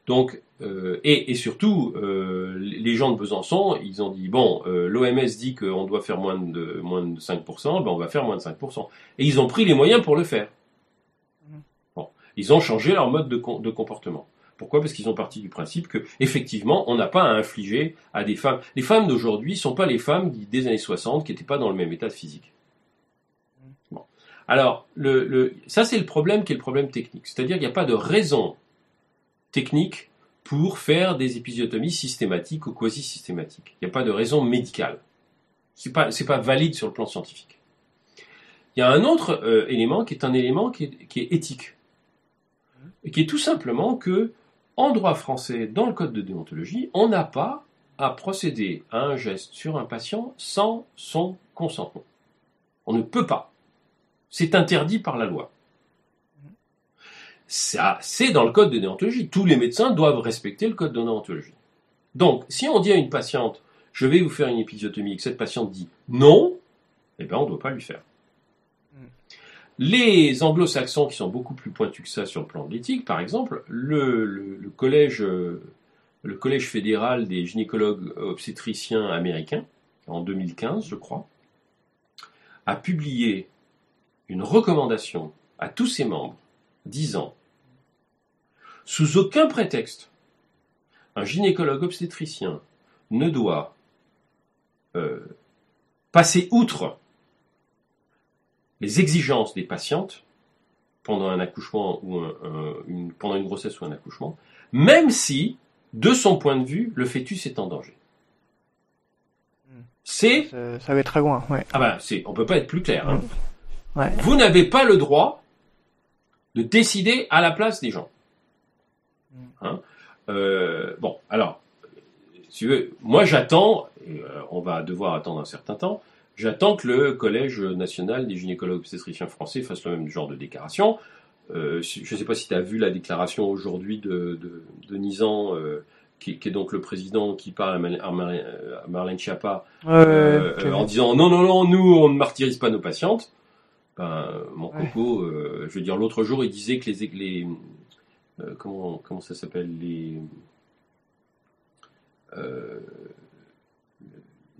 [SPEAKER 2] Donc, euh, et, et surtout, euh, les gens de Besançon, ils ont dit bon, euh, l'OMS dit qu'on doit faire moins de moins de 5%, ben on va faire moins de 5%. Et ils ont pris les moyens pour le faire. Ils ont changé leur mode de, com- de comportement. Pourquoi? Parce qu'ils ont parti du principe que effectivement, on n'a pas à infliger à des femmes. Les femmes d'aujourd'hui sont pas les femmes des années 60 qui n'étaient pas dans le même état physique. Bon. Alors, le, le, ça c'est le problème qui est le problème technique. C'est-à-dire qu'il n'y a pas de raison technique pour faire des épisiotomies systématiques ou quasi systématiques. Il n'y a pas de raison médicale. Pas c'est pas valide sur le plan scientifique. Il y a un autre euh, élément qui est un élément qui est, qui est éthique qui est tout simplement que en droit français, dans le code de déontologie, on n'a pas à procéder à un geste sur un patient sans son consentement. On ne peut pas. C'est interdit par la loi. Ça, c'est dans le code de déontologie. Tous les médecins doivent respecter le code de déontologie. Donc, si on dit à une patiente, je vais vous faire une épisiotomie, et que cette patiente dit non, eh bien, on ne doit pas lui faire. Les anglo-saxons, qui sont beaucoup plus pointus que ça sur le plan de l'éthique, par exemple, le, collège, le collège fédéral des gynécologues obstétriciens américains, en 2015, je crois, a publié une recommandation à tous ses membres disant sous aucun prétexte, un gynécologue obstétricien ne doit euh, passer outre les exigences des patientes pendant un accouchement ou une, pendant une grossesse ou un accouchement, même si, de son point de vue, le fœtus est en danger.
[SPEAKER 1] Hmm. C'est ça, va être très loin. Ouais.
[SPEAKER 2] Ah ben, c'est, on peut pas être plus clair. Hein. Vous n'avez pas le droit de décider à la place des gens. Hmm. Hein. Euh, bon, alors, si tu veux, moi j'attends, euh, on va devoir attendre un certain temps, J'attends que le Collège national des gynécologues obstétriciens français fasse le même genre de déclaration. Euh, je ne sais pas si tu as vu la déclaration aujourd'hui de, de, Nizan, euh, qui, est donc le président qui parle à, Marlène Schiappa euh, en disant non, non, non, nous, on ne martyrise pas nos patientes. Ben, mon coco, je veux dire, l'autre jour, il disait que les. les comment, comment ça s'appelle Les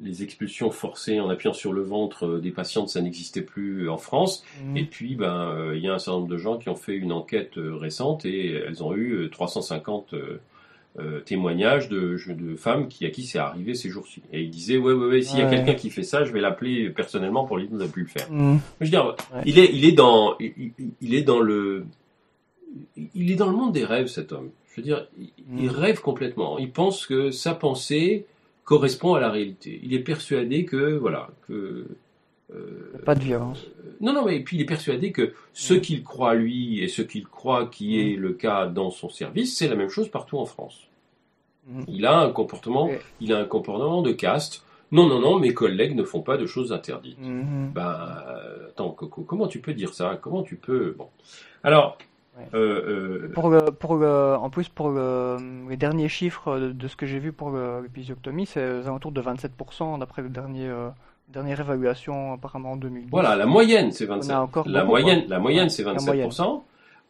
[SPEAKER 2] les expulsions forcées en appuyant sur le ventre euh, des patientes, ça n'existait plus en France. Mmh. Et puis, ben, euh, il y a un certain nombre de gens qui ont fait une enquête euh, récente et elles ont eu 350 témoignages de, de, femmes qui, à qui c'est arrivé ces jours-ci. Et ils disaient, ouais, ouais, ouais, s'il y a quelqu'un qui fait ça, je vais l'appeler personnellement pour lui dire, on pu le faire. Mmh. Je veux dire, il est, il est dans, il, est dans le, il est dans le monde des rêves, cet homme. Je veux dire, il, mmh. rêve complètement. Il pense que sa pensée, correspond à la réalité. Il est persuadé que, voilà, que...
[SPEAKER 1] Euh, pas de violence.
[SPEAKER 2] Euh, non, non, mais puis il est persuadé que ce qu'il croit lui et ce qu'il croit qui est le cas dans son service, c'est la même chose partout en France. Mm. Il a un comportement, il a un comportement de caste. Non, non, non, mes collègues ne font pas de choses interdites. Mm-hmm. Ben, attends, Coco, comment tu peux dire ça? Comment tu peux Bon, alors,
[SPEAKER 1] euh, euh, pour le, pour en plus, pour les derniers chiffres de, ce que j'ai vu pour l'épisiotomie, c'est aux alentours de 27% d'après le dernier, euh, dernière évaluation apparemment en 2012.
[SPEAKER 2] Voilà, la moyenne c'est 27%. La, moyenne, la moyenne c'est 27%.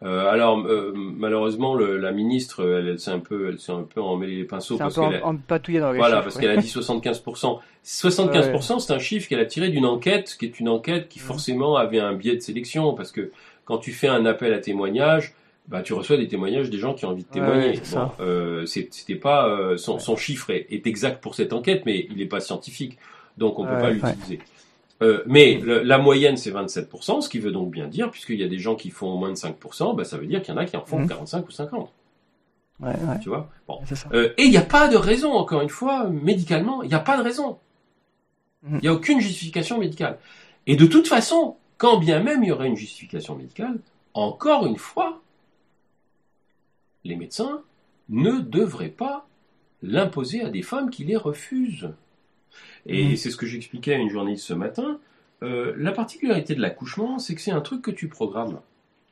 [SPEAKER 2] alors malheureusement la ministre elle, s'est un peu elle s'est un peu emmêlée les pinceaux
[SPEAKER 1] parce qu'elle dans les
[SPEAKER 2] voilà parce qu'elle a dit 75%. 75% c'est un chiffre qu'elle a tiré d'une enquête qui est une enquête qui forcément avait un biais de sélection parce que quand tu fais un appel à témoignage, bah, tu reçois des témoignages des gens qui ont envie de témoigner. Euh, c'était pas euh, son, chiffre est, exact pour cette enquête, mais il n'est pas scientifique, donc on ne peut pas l'utiliser. Euh, mais la moyenne c'est 27%, ce qui veut donc bien dire, puisqu'il y a des gens qui font moins de 5%, bah, ça veut dire qu'il y en a qui en font 45 mmh. ou 50. Tu vois? Bon. et il n'y a pas de raison, encore une fois, médicalement, il n'y a pas de raison. Mmh. Il n'y a aucune justification médicale. Et de toute façon, quand bien même il y aurait une justification médicale, encore une fois, les médecins ne devraient pas l'imposer à des femmes qui les refusent. Et mmh. c'est ce que j'expliquais à une journaliste ce matin. Euh, la particularité de l'accouchement, c'est que c'est un truc que tu programmes,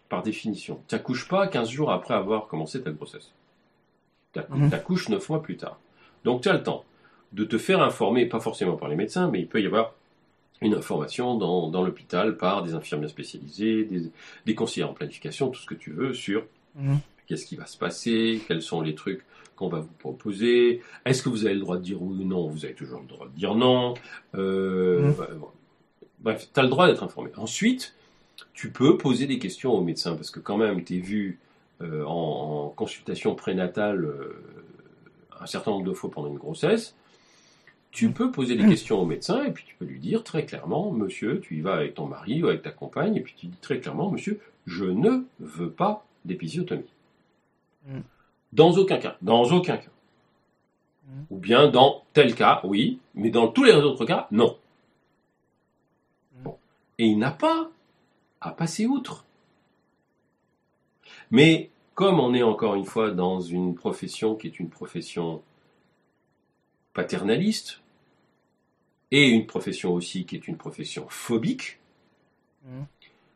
[SPEAKER 2] par définition. Tu n'accouches pas 15 jours après avoir commencé ta grossesse. Tu mmh. accouches 9 mois plus tard. Donc tu as le temps de te faire informer, pas forcément par les médecins, mais il peut y avoir une information dans, dans l'hôpital par des infirmières spécialisées, des, des, conseillers en planification, tout ce que tu veux sur mhm. qu'est-ce qui va se passer, quels sont les trucs qu'on va vous proposer, est-ce que vous avez le droit de dire oui ou non, vous avez toujours le droit de dire non. Euh, mhm. Bref, tu as le droit d'être informé. Ensuite, tu peux poser des questions au médecin, parce que quand même, tu es vu euh, en, consultation prénatale euh, un certain nombre de fois pendant une grossesse, tu peux poser des questions au médecin et puis tu peux lui dire très clairement, monsieur, tu y vas avec ton mari ou avec ta compagne, et puis tu dis très clairement, monsieur, je ne veux pas d'épisiotomie. Mm. Dans aucun cas. Dans aucun cas. Mm. Ou bien dans tel cas, oui, mais dans tous les autres cas, non. Mm. Et il n'a pas à passer outre. Mais comme on est encore une fois dans une profession qui est une profession paternaliste, et une profession aussi qui est une profession phobique,
[SPEAKER 1] Mhm.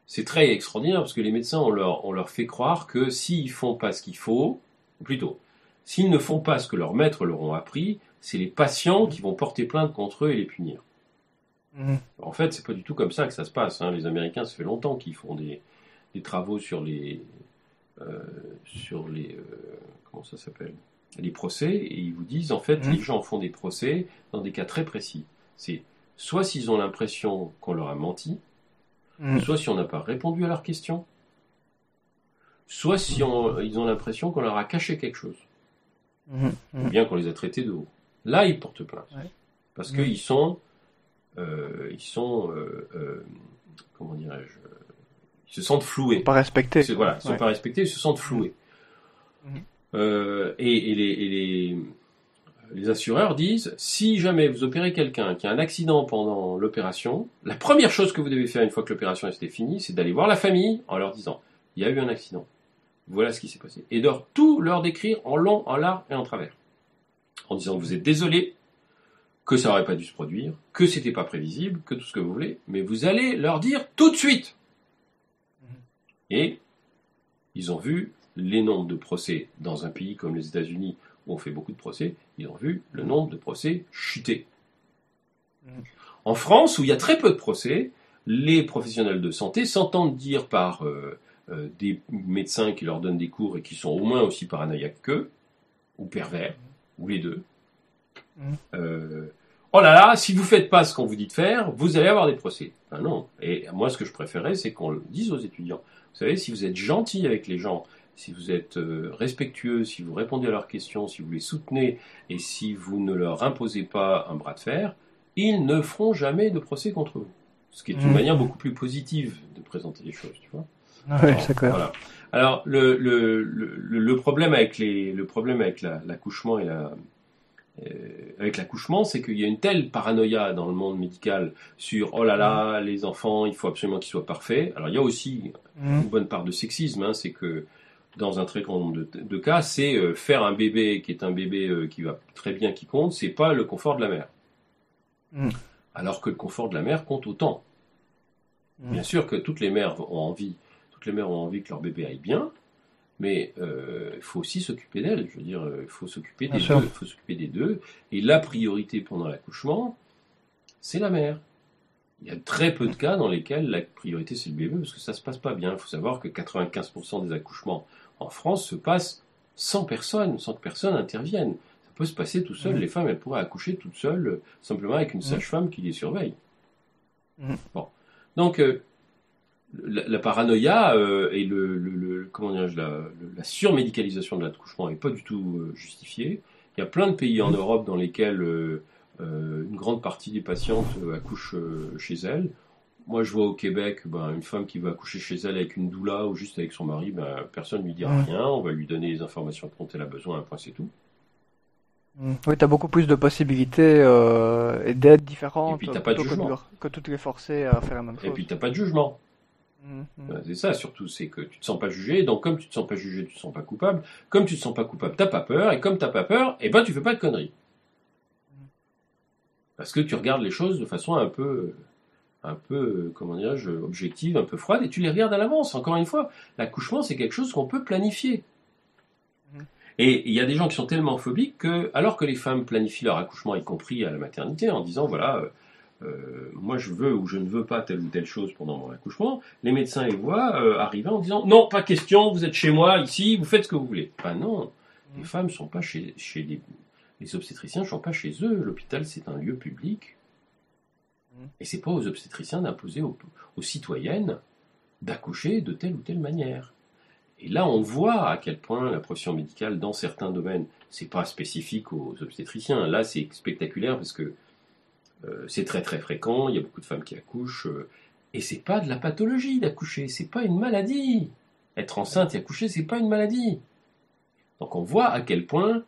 [SPEAKER 2] c'est très extraordinaire parce que les médecins, on leur, on leur fait croire que s'ils font pas ce qu'il faut, ou plutôt, s'ils ne font pas ce que leurs maîtres leur ont appris, c'est les patients qui vont porter plainte contre eux et les punir.
[SPEAKER 1] Mhm.
[SPEAKER 2] En fait, c'est pas du tout comme ça que ça se passe. hein. Les Américains, ça fait longtemps qu'ils font des, des travaux sur les, euh, sur les, euh, comment ça s'appelle, les procès, et ils vous disent en fait,
[SPEAKER 1] Mhm.
[SPEAKER 2] les gens font des procès dans des cas très précis. C'est soit s'ils ont l'impression qu'on leur a menti,
[SPEAKER 1] Mhm.
[SPEAKER 2] soit si on n'a pas répondu à leurs questions, soit si on- ils ont l'impression qu'on leur a caché quelque chose,
[SPEAKER 1] Mhm.
[SPEAKER 2] ou bien qu'on les a traités de haut. Là, ils portent plainte.
[SPEAKER 1] Ouais.
[SPEAKER 2] Parce qu'ils sont, euh, ils sont, euh, euh, comment dirais-je, ils se sentent floués.
[SPEAKER 1] Pas respecté.
[SPEAKER 2] C'est- Voilà, ils ne sont
[SPEAKER 1] Ouais.
[SPEAKER 2] pas respectés, ils se sentent floués. Euh, et les, assureurs disent, si jamais vous opérez quelqu'un qui a un accident pendant l'opération, la première chose que vous devez faire une fois que l'opération était finie, c'est d'aller voir la famille en leur disant, il y a eu un accident, voilà ce qui s'est passé. Et de tout leur décrire en long, en large et en travers. En disant vous êtes désolé, que ça aurait pas dû se produire, que c'était pas prévisible, que tout ce que vous voulez, mais vous allez leur dire tout de suite. Et ils ont vu les nombres de procès dans un pays comme les États-Unis où on fait beaucoup de procès, ils ont vu le nombre de procès chuter.
[SPEAKER 1] Mhm.
[SPEAKER 2] En France, où il y a très peu de procès, les professionnels de santé s'entendent dire par euh, euh, des médecins qui leur donnent des cours et qui sont au moins aussi paranoïaques qu'eux, ou pervers, ou les deux.
[SPEAKER 1] Mhm.
[SPEAKER 2] Euh, oh là là, si vous faites pas ce qu'on vous dit de faire, vous allez avoir des procès. Ben non. Et moi, ce que je préférais, c'est qu'on le dise aux étudiants. Vous savez, si vous êtes gentil avec les gens, si vous êtes euh, respectueux, si vous répondez à leurs questions, si vous les soutenez, et si vous ne leur imposez pas un bras de fer, ils ne feront jamais de procès contre vous. Ce qui est une
[SPEAKER 1] Mhm.
[SPEAKER 2] manière beaucoup plus positive de présenter les choses, tu vois.
[SPEAKER 1] Ah
[SPEAKER 2] Alors,
[SPEAKER 1] clair.
[SPEAKER 2] Voilà. Alors le, le, le, le problème avec les le problème avec la- l'accouchement et la euh, avec l'accouchement, c'est qu'il y a une telle paranoïa dans le monde médical sur oh là là les enfants, il faut absolument qu'ils soient parfaits. Alors il y a aussi
[SPEAKER 1] Mhm.
[SPEAKER 2] une bonne part de sexisme, hein, c'est que dans un très grand nombre de, de cas, c'est euh, faire un bébé qui est un bébé euh, qui va très bien, qui compte, c'est pas le confort de la mère.
[SPEAKER 1] Mm.
[SPEAKER 2] Alors que le confort de la mère compte autant.
[SPEAKER 1] Mm.
[SPEAKER 2] Bien sûr que toutes les mères ont envie, toutes les mères ont envie que leur bébé aille bien, mais euh, il faut aussi s'occuper d'elle. Je veux dire, il faut s'occuper des
[SPEAKER 1] sûr.
[SPEAKER 2] deux. Il faut s'occuper des deux. Et la priorité pendant l'accouchement, c'est la mère. Il y a très peu de cas dans lesquels la priorité c'est le bébé parce que ça se passe pas bien. Il faut savoir que 95% des accouchements en France se passent sans personne, sans que personne intervienne. Ça peut se passer tout seul.
[SPEAKER 1] Mhm.
[SPEAKER 2] Les femmes, elles pourraient accoucher toutes seules, euh, simplement avec une
[SPEAKER 1] Mhm.
[SPEAKER 2] sage-femme qui les surveille.
[SPEAKER 1] Mhm.
[SPEAKER 2] Bon. Donc, euh, la, la paranoïa euh, et le, le- le- comment la, la surmédicalisation de l'accouchement n'est pas du tout euh, justifiée. Il y a plein de pays en. Europe dans lesquels une grande partie des patientes euh, accouchent euh, chez elles. Moi, je vois au Québec, ben, une femme qui va accoucher chez elle avec une doula ou juste avec son mari, ben, personne ne lui dira rien. On va lui donner les informations dont elle a besoin, un point, c'est tout.
[SPEAKER 1] Mm. Oui, t'as beaucoup plus de possibilités euh, et d'aides différentes
[SPEAKER 2] Et puis, t'as pas de jugement.
[SPEAKER 1] que toutes les forcer à faire la même chose.
[SPEAKER 2] Et puis, t'as pas de jugement.
[SPEAKER 1] Mm, mm.
[SPEAKER 2] Euh, C'est ça surtout, c'est que tu te sens pas jugé, donc comme tu te sens pas jugé, tu te sens pas coupable. Comme tu te sens pas coupable, t'as pas peur, et comme t'as pas peur, eh ben tu fais pas de conneries. Parce que tu regardes les choses de façon un peu, un peu, euh, comment dirais-je, objective, un peu froide, et tu les regardes à l'avance. Encore une fois, l'accouchement c'est quelque chose qu'on peut planifier.
[SPEAKER 1] Mhm.
[SPEAKER 2] Et il y a des gens qui sont tellement phobiques que, alors que les femmes planifient leur accouchement, y compris à la maternité, en disant voilà, euh, euh, moi je veux ou je ne veux pas telle ou telle chose pendant mon accouchement, les médecins les voient euh, arriver en disant non, pas question, vous êtes chez moi, ici, vous faites ce que vous voulez. Ben non, les
[SPEAKER 1] Mhm.
[SPEAKER 2] femmes sont pas chez, chez les, les obstétriciens, ne sont pas chez eux. L'hôpital c'est un lieu public.
[SPEAKER 1] Mhm.
[SPEAKER 2] Et c'est pas aux obstétriciens d'imposer aux, aux citoyennes d'accoucher de telle ou telle manière. Et là, on voit à quel point la profession médicale, dans certains domaines, c'est pas spécifique aux obstétriciens. Là, c'est spectaculaire parce que euh, c'est très très fréquent. Il y a beaucoup de femmes qui accouchent, euh, et c'est pas de la pathologie d'accoucher. C'est pas une maladie. Être enceinte et accoucher, c'est pas une maladie. Donc, on voit à quel point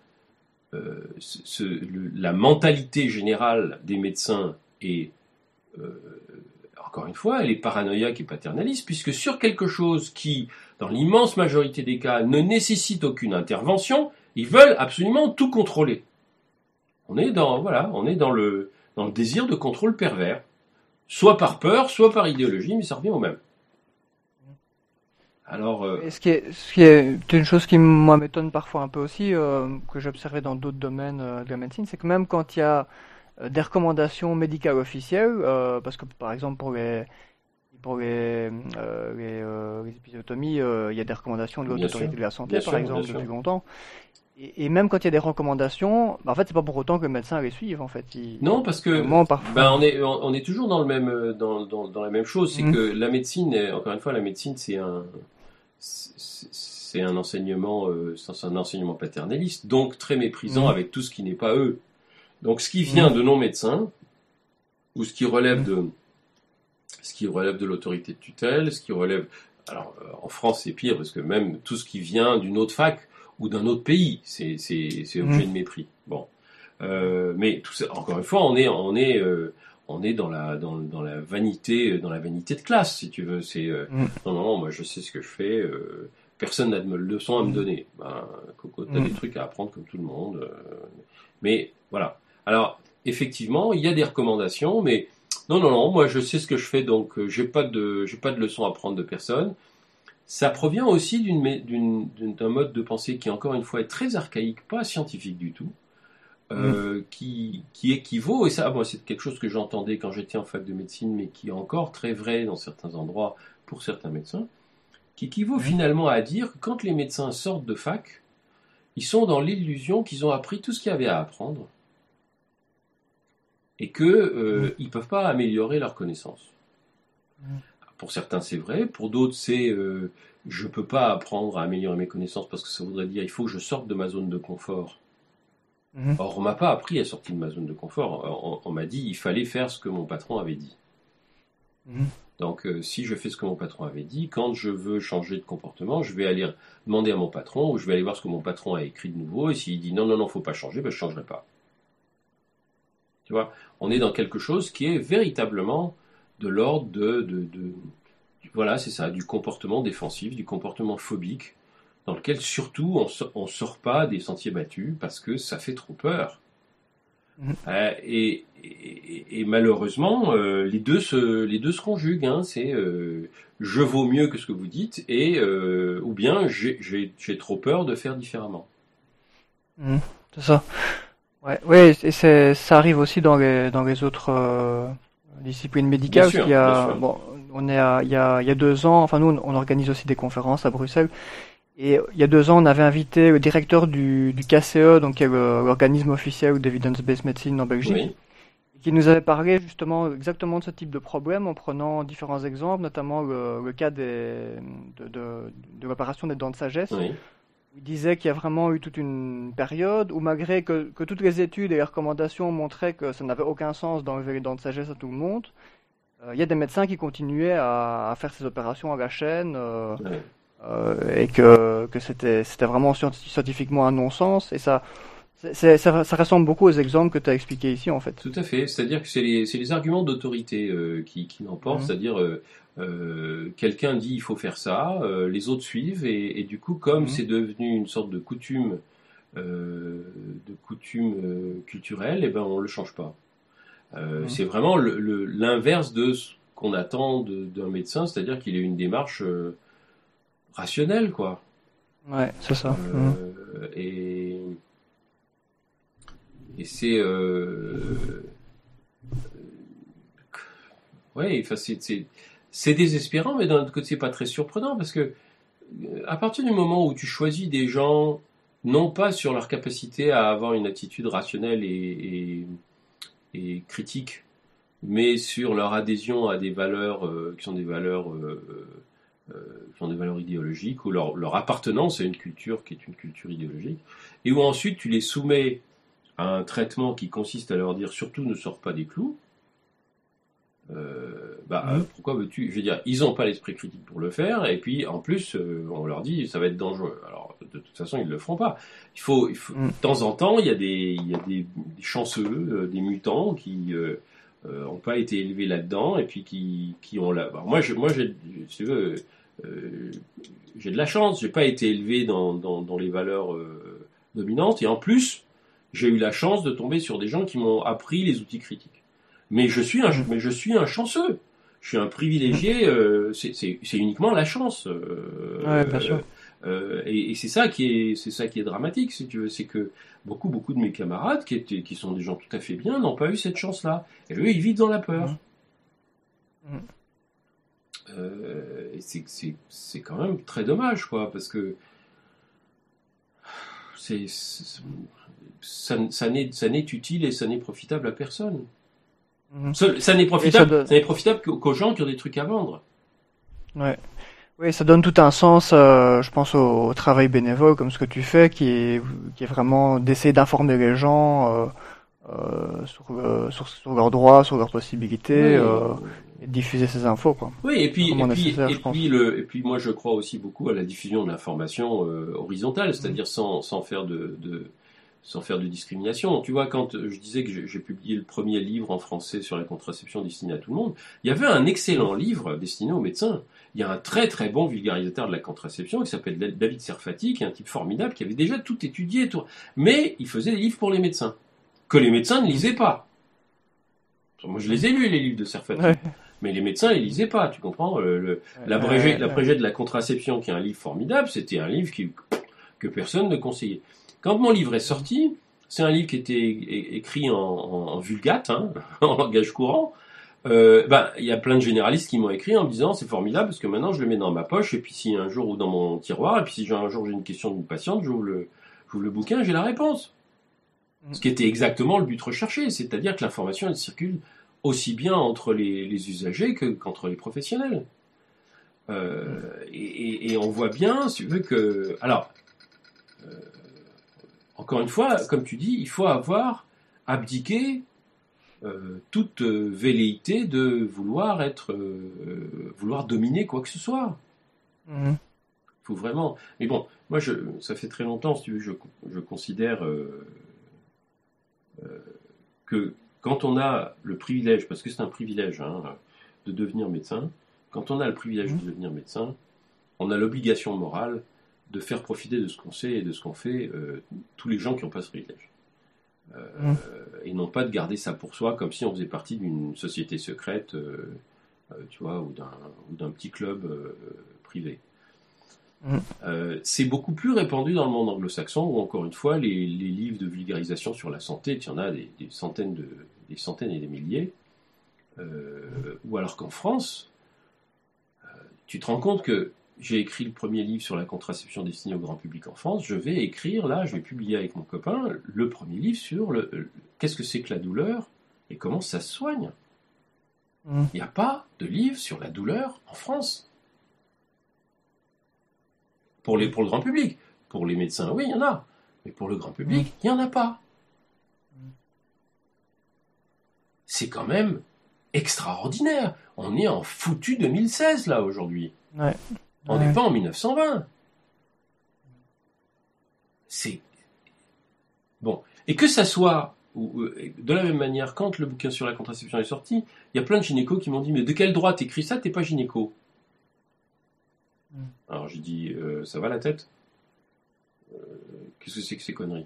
[SPEAKER 2] le- la mentalité générale des médecins est euh, encore une fois, elle est paranoïaque et paternaliste, puisque sur quelque chose qui, dans l'immense majorité des cas, ne nécessite aucune intervention, ils veulent absolument tout contrôler. On est dans, voilà, on est dans le, dans le désir de contrôle pervers. Soit par peur, soit par idéologie, mais ça revient au même.
[SPEAKER 1] Alors, euh... ce, qui est, ce qui est une chose qui moi m'étonne parfois un peu aussi, euh, que j'observais dans d'autres domaines euh, de la médecine, c'est que même quand il y a euh, des recommandations médicales officielles, parce que par exemple pour les pour les, les, les épisiotomies, il y a des recommandations de l'autorité de la santé, par exemple, depuis longtemps. Et, et, même quand il y a des recommandations, bah en fait, c'est pas pour autant que le médecin les suive, en fait.
[SPEAKER 2] Il, non, parce que ben, on est on est toujours dans le même dans dans, dans la même chose, c'est mmh. que la médecine, encore une fois, la médecine, c'est un c'est un enseignement, euh, un enseignement paternaliste, donc très méprisant mmh. avec tout ce qui n'est pas eux. Donc ce qui vient mmh. de non médecins ou ce qui relève de ce qui relève de l'autorité de tutelle, ce qui relève alors euh, en France c'est pire parce que même tout ce qui vient d'une autre fac ou d'un autre pays, c'est c'est objet de mépris. Bon, euh, mais tout ça, encore une fois, on est on est euh, on est dans la dans, dans, la vanité dans la vanité de classe si tu veux. C'est euh, mm. non non moi je sais ce que je fais. Euh, personne n'a de leçon à me mm. donner. Ben, Coco, t'as mm. des trucs à apprendre comme tout le monde. mais voilà. Alors effectivement, il y a des recommandations, mais non non non, moi je sais ce que je fais donc j'ai pas de j'ai pas de leçon à prendre de personne. Ça provient aussi d'un mode de pensée qui encore une fois est très archaïque, pas scientifique du tout. Euh, qui, qui équivaut, et ça, moi, c'est quelque chose que j'entendais quand j'étais en fac de médecine, mais qui est encore très vrai dans certains endroits pour certains médecins, qui équivaut finalement à dire que quand les médecins sortent de fac, ils sont dans l'illusion qu'ils ont appris tout ce qu'il y avait à apprendre et qu'ils euh, ne peuvent pas améliorer leurs connaissances. Pour certains, c'est vrai. Pour d'autres, c'est euh, je ne peux pas apprendre à améliorer mes connaissances parce que ça voudrait dire il faut que je sorte de ma zone de confort Mhm. Or, on m'a pas appris à sortir de ma zone de confort. On, m'a dit il fallait faire ce que mon patron avait dit. Mhm. Donc, euh, si je fais ce que mon patron avait dit, quand je veux changer de comportement, je vais aller demander à mon patron ou je vais aller voir ce que mon patron a écrit de nouveau. Et s'il dit non, non, non, faut pas changer, ben, je changerai pas. Tu vois, on est dans quelque chose qui est véritablement de l'ordre de, de, de voilà, c'est ça, du comportement défensif, du comportement phobique, dans lequel surtout on ne sort pas des sentiers battus parce que ça fait trop peur. Mhm. Euh, et, et, malheureusement, euh, les, deux se, les deux se conjuguent. Hein, c'est euh, je vaux mieux que ce que vous dites, et ou bien j'ai trop peur de faire différemment.
[SPEAKER 1] Mhm. c'est ça. Ouais, ouais et ça arrive aussi dans les, dans les autres disciplines médicales. il y a, bon, on est à, il, y a, il y a deux ans, enfin nous on organise aussi des conférences à Bruxelles et il y a deux ans, on avait invité le directeur du, du KCE, donc qui est l'organisme officiel d'Evidence-Based Medicine en Belgique, qui nous avait parlé justement exactement de ce type de problème en prenant différents exemples, notamment le, cas des, de, de, de l'opération des dents de sagesse. Oui. Il disait qu'il y a vraiment eu toute une période où malgré que, que, toutes les études et les recommandations montraient que ça n'avait aucun sens d'enlever les dents de sagesse à tout le monde, euh, il y a des médecins qui continuaient à, à, faire ces opérations à la chaîne. Euh, euh, et que, que c'était, vraiment scientifiquement un non-sens. Et ça, ça, ça, ressemble beaucoup aux exemples que tu as expliqués ici, en fait.
[SPEAKER 2] Tout à fait. C'est-à-dire que c'est les, les arguments d'autorité euh, qui, qui l'emportent. Mhm. C'est-à-dire, euh, euh, quelqu'un dit il faut faire ça, euh, les autres suivent, et, et du coup, comme mhm. c'est devenu une sorte de coutume, de coutume culturelle, et eh ben on le change pas. Mhm. C'est vraiment le, l'inverse de ce qu'on attend d'un médecin, c'est-à-dire qu'il ait une démarche rationnel, quoi.
[SPEAKER 1] Ouais, c'est ça.
[SPEAKER 2] Euh, mmh. Et, et c'est. Euh, ouais, enfin, c'est désespérant, mais d'un autre côté, c'est pas très surprenant parce que à partir du moment où tu choisis des gens, non pas sur leur capacité à avoir une attitude rationnelle et, et, critique, mais sur leur adhésion à des valeurs euh, qui sont des valeurs euh, euh, qui ont des valeurs idéologiques, ou leur, leur, appartenance à une culture qui est une culture idéologique, et où ensuite tu les soumets à un traitement qui consiste à leur dire surtout ne sors pas des clous, euh, bah, mmh. pourquoi veux-tu Je veux dire, ils n'ont pas l'esprit critique pour le faire, et puis en plus, euh, on leur dit ça va être dangereux. Alors, de, toute façon, ils ne le feront pas. Il faut, il faut mmh. de temps en temps, il y a des, il y a des, des chanceux, euh, des mutants qui, euh, ont pas été élevés là-dedans et puis qui, qui ont là. moi, je, moi, j'ai, tu veux, euh, j'ai de la chance. J'ai pas été élevé dans, dans, dans les valeurs euh, dominantes et en plus, j'ai eu la chance de tomber sur des gens qui m'ont appris les outils critiques. Mais je suis un, mais je suis un chanceux. Je suis un privilégié. euh, c'est uniquement la chance. euh,
[SPEAKER 1] Ouais, bien sûr.
[SPEAKER 2] Euh, et, et c'est ça qui est, c'est ça qui est dramatique, si tu veux, c'est que beaucoup, beaucoup de mes camarades qui étaient, qui sont des gens tout à fait bien, n'ont pas eu cette chance-là. Et eux, ils vivent dans la peur.
[SPEAKER 1] Mhm.
[SPEAKER 2] Euh, et c'est, quand même très dommage, quoi, parce que c'est, ça, ça n'est, utile et ça n'est profitable à personne.
[SPEAKER 1] Mhm.
[SPEAKER 2] Ça, ça n'est profitable, profitable qu'aux, qu'aux gens qui ont des trucs à vendre.
[SPEAKER 1] Ouais. Oui, ça donne tout un sens, euh, je pense, au, au travail bénévole comme ce que tu fais, qui est, qui est vraiment d'essayer d'informer les gens euh, euh, sur, sur, sur leurs droits, sur leurs possibilités,
[SPEAKER 2] Oui.
[SPEAKER 1] et diffuser ces infos, quoi.
[SPEAKER 2] Oui, et puis, et puis, et le, et puis moi je crois aussi beaucoup à la diffusion de l'information horizontale, c'est-à-dire sans, sans faire de, de sans faire de discrimination. Tu vois, quand je disais que j'ai- j'ai publié le premier livre en français sur la contraception destiné à tout le monde, il y avait un excellent livre destiné aux médecins. Il y a un très très bon vulgarisateur de la contraception qui s'appelle David Serfati, qui est un type formidable, qui avait déjà tout étudié, tout. mais il faisait des livres pour les médecins, que les médecins ne lisaient pas. Moi je les ai lus, les livres de Serfati.
[SPEAKER 1] Ouais.
[SPEAKER 2] Mais les médecins les lisaient pas, tu comprends le- L'abrégé
[SPEAKER 1] Ouais,
[SPEAKER 2] de la contraception, qui est un livre formidable, c'était un livre qui, que personne ne conseillait. Quand mon livre est sorti, c'est un livre qui était écrit en vulgate, hein, en langage courant. Ben, il y a plein de généralistes qui m'ont écrit en me disant c'est formidable parce que maintenant je le mets dans ma poche et puis si un jour ou dans mon tiroir et puis si un jour j'ai une question d'une patiente, j'ouvre le, j'ouvre le bouquin j'ai la réponse. Ce qui était exactement le but recherché, c'est-à-dire que l'information elle circule aussi bien entre les, usagers que qu'entre les professionnels. Euh, et, on voit bien, si tu veux que, alors, euh, encore une fois, comme tu dis, il faut avoir abdiqué toute euh, velléité de vouloir être, euh, vouloir dominer quoi que ce soit.
[SPEAKER 1] Mhm.
[SPEAKER 2] faut vraiment. Mais bon, moi, je, ça fait très longtemps, si tu veux, je, je considère euh, euh, que quand on a le privilège, parce que c'est un privilège hein, de devenir médecin, quand on a le privilège
[SPEAKER 1] Mhm.
[SPEAKER 2] de devenir médecin, on a l'obligation morale de faire profiter de ce qu'on sait et de ce qu'on fait euh, tous les gens qui n'ont pas ce privilège. Euh. Et non pas de garder ça pour soi comme si on faisait partie d'une société secrète, euh, euh, tu vois, ou d'un petit club privé. Euh, c'est beaucoup plus répandu dans le monde anglo-saxon où, encore une fois, les, les livres de vulgarisation sur la santé, il y en a des, des centaines, de, des centaines et des milliers. Euh, ou alors qu'en France, euh, tu te rends compte que j'ai écrit le premier livre sur la contraception destinée au grand public en France. Je vais écrire, là, je vais publier avec mon copain, le premier livre sur le, le- qu'est-ce que c'est que la douleur et comment ça se soigne.
[SPEAKER 1] Mhm.
[SPEAKER 2] Il n'y a pas de livre sur la douleur en France. Pour, les, pour le grand public. Pour les médecins, oui, il y en a. Mais pour le grand public, il n'y en a pas. C'est quand même extraordinaire. On est en foutu 2016, là, aujourd'hui.
[SPEAKER 1] Ouais.
[SPEAKER 2] On
[SPEAKER 1] Ouais.
[SPEAKER 2] n'est pas en 1920. C'est. Bon. Et que ça soit. De la même manière, quand le bouquin sur la contraception est sorti, il y a plein de gynécos qui m'ont dit Mais de quel droit t'écris ça T'es pas gynéco?
[SPEAKER 1] Mm.
[SPEAKER 2] Alors j'ai dit Euh, Ça va la tête? Euh, Qu'est-ce que c'est que ces conneries?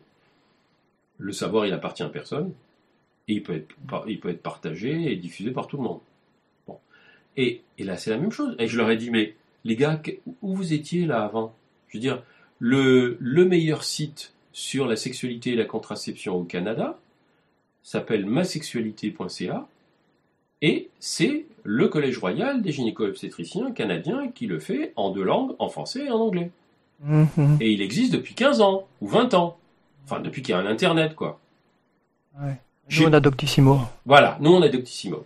[SPEAKER 2] Le savoir, il appartient à personne. Et il peut être, par- il peut être partagé et diffusé par tout le monde. Bon. Et, et là, c'est la même chose. Et je leur ai dit Mais les gars, où vous étiez là avant? Je veux dire, le, le meilleur site sur la sexualité et la contraception au Canada s'appelle masexualité.ca et c'est le Collège royal des gynéco-obstétriciens canadiens qui le fait en deux langues, en français et en anglais.
[SPEAKER 1] Mhm.
[SPEAKER 2] Et il existe depuis 15 ans ou 20 ans. Enfin, depuis qu'il y a un Internet, quoi.
[SPEAKER 1] Ouais. Nous, on a Doctissimo.
[SPEAKER 2] Voilà, nous on a Doctissimo.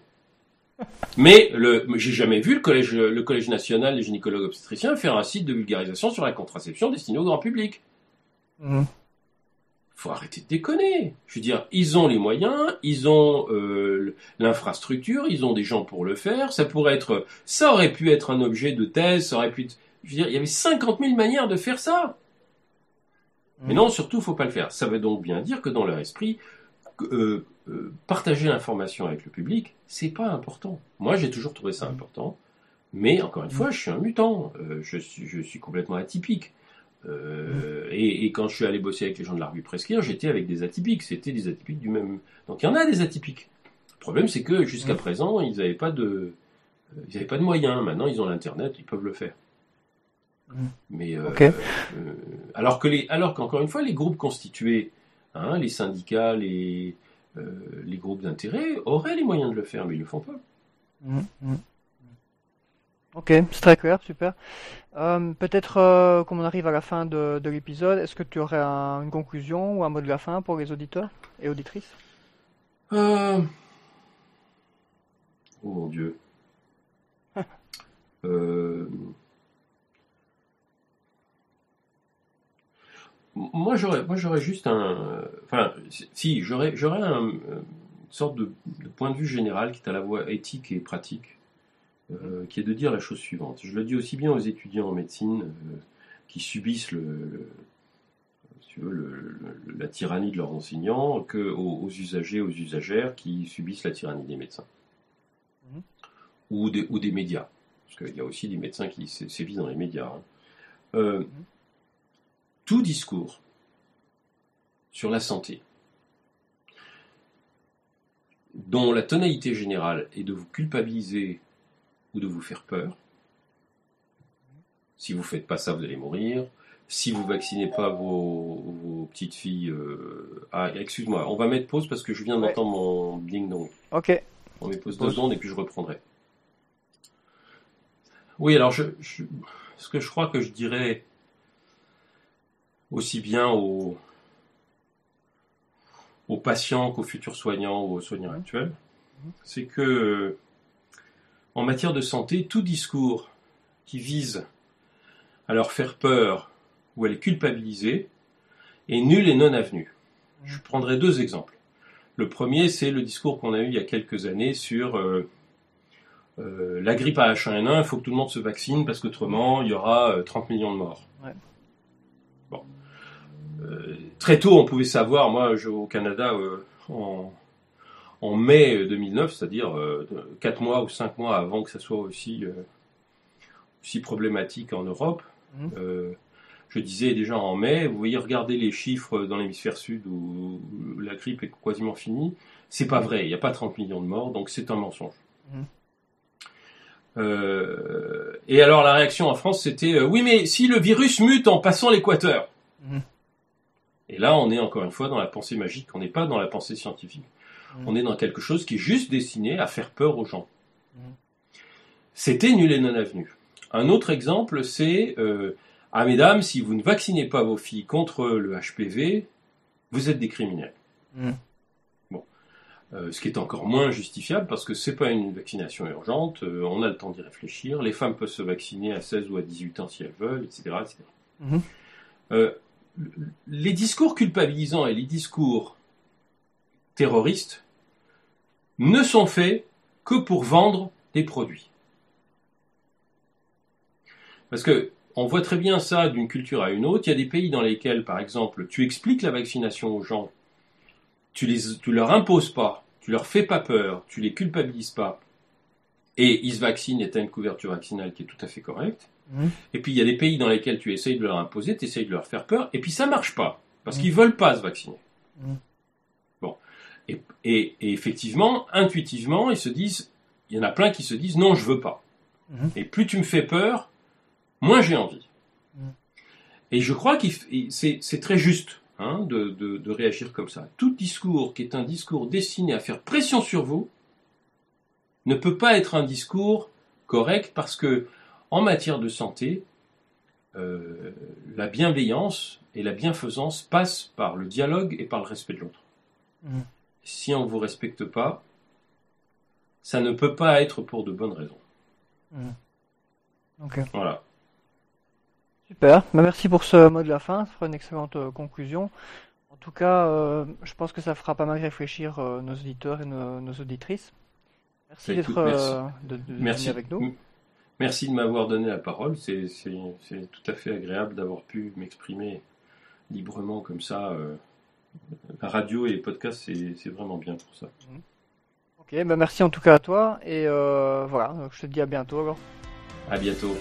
[SPEAKER 2] Mais le, j'ai jamais vu le collège, le collège national des gynécologues obstétriciens faire un site de vulgarisation sur la contraception destiné au grand public.
[SPEAKER 1] Mhm.
[SPEAKER 2] Faut arrêter de déconner. Je veux dire, ils ont les moyens, ils ont euh, l'infrastructure, ils ont des gens pour le faire. Ça pourrait être, ça aurait pu être un objet de thèse, ça aurait pu. être- je veux dire, il y avait 50 000 manières de faire ça. Mais
[SPEAKER 1] Mhm.
[SPEAKER 2] non, surtout, faut pas le faire. Ça veut donc bien dire que dans leur esprit, euh, euh, partager l'information avec le public, c'est pas important. Moi, j'ai toujours trouvé ça
[SPEAKER 1] Mhm.
[SPEAKER 2] important. Mais encore une fois, je suis un mutant. Euh, je, suis, je suis complètement atypique. Euh, et, et quand je suis allé bosser avec les gens de la revue Prescrire, j'étais avec des atypiques. C'était des atypiques du même. Donc il y en a des atypiques. Le problème, c'est que jusqu'à
[SPEAKER 1] Mhm.
[SPEAKER 2] présent, ils n'avaient pas de, ils avaient pas de moyens. Maintenant, ils ont l'internet, ils peuvent le faire. Mais alors que les, alors qu'encore une fois, les groupes constitués, hein, les syndicats, les, euh, les groupes d'intérêt auraient les moyens de le faire, mais ils le font pas.
[SPEAKER 1] Mhm, mhm. Ok, c'est très clair, super. Euh, peut-être euh, comme on arrive à la fin de, de l'épisode, est-ce que tu aurais un- une conclusion ou un mot de la fin pour les auditeurs et auditrices?
[SPEAKER 2] Euh, Oh mon Dieu. Moi j'aurais, moi j'aurais juste un, enfin, si j'aurais, j'aurais un, une sorte de, de point de vue général qui est à la fois éthique et pratique, euh, qui est de dire la chose suivante. Je le dis aussi bien aux étudiants en médecine euh, qui subissent le, le- si tu veux, le- le- la tyrannie de leurs enseignants, que aux, aux usagers, aux usagères qui subissent la tyrannie des médecins
[SPEAKER 1] Mhm.
[SPEAKER 2] ou des, ou des médias, parce qu'il y a aussi des médecins qui sé- sévissent dans les médias. hein. Euh, tout discours sur la santé, dont la tonalité générale est de vous culpabiliser ou de vous faire peur, si vous faites pas ça, vous allez mourir. Si vous vaccinez pas vos, vos petites filles, euh, ah, excuse-moi, on va mettre pause parce que je viens
[SPEAKER 1] Ouais.
[SPEAKER 2] d'entendre mon ding dong.
[SPEAKER 1] Ok,
[SPEAKER 2] On met pause deux secondes et puis je reprendrai. Oui, alors je, je- ce que je crois que je dirais aussi bien aux, aux patients qu'aux futurs soignants ou aux soignants
[SPEAKER 1] Mhm.
[SPEAKER 2] actuels, c'est que euh, en matière de santé, tout discours qui vise à leur faire peur ou à les culpabiliser est nul et non avenu. Je prendrai deux exemples. Le premier, c'est le discours qu'on a eu il y a quelques années sur euh, euh, la grippe à H1N1, il faut que tout le monde se vaccine parce qu'autrement, il y aura euh, 30 millions de morts.
[SPEAKER 1] Ouais.
[SPEAKER 2] Euh, très tôt, on pouvait savoir, moi, je, au Canada, euh, en, en mai 2009, c'est-à-dire 4 mois ou 5 mois avant que ça soit aussi, euh, aussi problématique en Europe, euh, je disais déjà en mai, vous voyez, regardez les chiffres dans l'hémisphère sud où la grippe est quasiment finie. C'est pas vrai, il n'y a pas 30 millions de morts, donc c'est un mensonge. Euh, et alors la réaction en France, c'était euh, oui, mais si le virus mute en passant l'équateur.
[SPEAKER 1] Mhm.
[SPEAKER 2] Et là, on est encore une fois dans la pensée magique, on n'est pas dans la pensée scientifique.
[SPEAKER 1] Mhm.
[SPEAKER 2] On est dans quelque chose qui est juste destiné à faire peur aux gens.
[SPEAKER 1] Mhm.
[SPEAKER 2] C'était nul et non avenu. Un autre exemple, c'est euh, ah mesdames, si vous ne vaccinez pas vos filles contre le HPV, vous êtes des criminels.
[SPEAKER 1] Mhm.
[SPEAKER 2] Bon, Euh, ce qui est encore moins justifiable parce que c'est pas une vaccination urgente. euh, on a le temps d'y réfléchir. Les femmes peuvent se vacciner à 16 ou à 18 ans si elles veulent, etc., etc. Les discours culpabilisants et les discours terroristes ne sont faits que pour vendre des produits. Parce que on voit très bien ça d'une culture à une autre. Il y a des pays dans lesquels, par exemple, tu expliques la vaccination aux gens, tu tu leur imposes pas, tu leur fais pas peur, tu les culpabilises pas, et ils se vaccinent et tu as une couverture vaccinale qui est tout à fait correcte.
[SPEAKER 1] Mhm.
[SPEAKER 2] Et puis il y a des pays dans lesquels tu essayes de leur imposer, tu essayes de leur faire peur, et puis ça marche pas, parce
[SPEAKER 1] Mhm.
[SPEAKER 2] qu'ils veulent pas se vacciner.
[SPEAKER 1] Mhm.
[SPEAKER 2] Bon. Et, et- et effectivement, intuitivement, ils se disent, il y en a plein qui se disent non, je veux pas. Et plus tu me fais peur, moins j'ai envie. Et je crois que c'est c'est très juste hein, de, de- de réagir comme ça. Tout discours qui est un discours destiné à faire pression sur vous ne peut pas être un discours correct parce que en matière de santé, euh, la bienveillance et la bienfaisance passent par le dialogue et par le respect de l'autre.
[SPEAKER 1] Mhm.
[SPEAKER 2] Si on ne vous respecte pas, ça ne peut pas être pour de bonnes raisons.
[SPEAKER 1] Ok.
[SPEAKER 2] Voilà.
[SPEAKER 1] Super, Bah, merci pour ce mot de la fin, ça fera une excellente euh, conclusion. En tout cas, euh, je pense que ça fera pas mal réfléchir euh, nos auditeurs et nos, nos auditrices. Merci
[SPEAKER 2] Bah,
[SPEAKER 1] d'être euh, de, de venir
[SPEAKER 2] Merci.
[SPEAKER 1] avec nous.
[SPEAKER 2] Merci de m'avoir donné la parole. C'est tout à fait agréable d'avoir pu m'exprimer librement comme ça euh, la radio et les podcasts, c'est vraiment bien pour ça.
[SPEAKER 1] Ok, bah merci en tout cas à toi et euh, voilà, je te dis à bientôt alors.
[SPEAKER 2] À bientôt.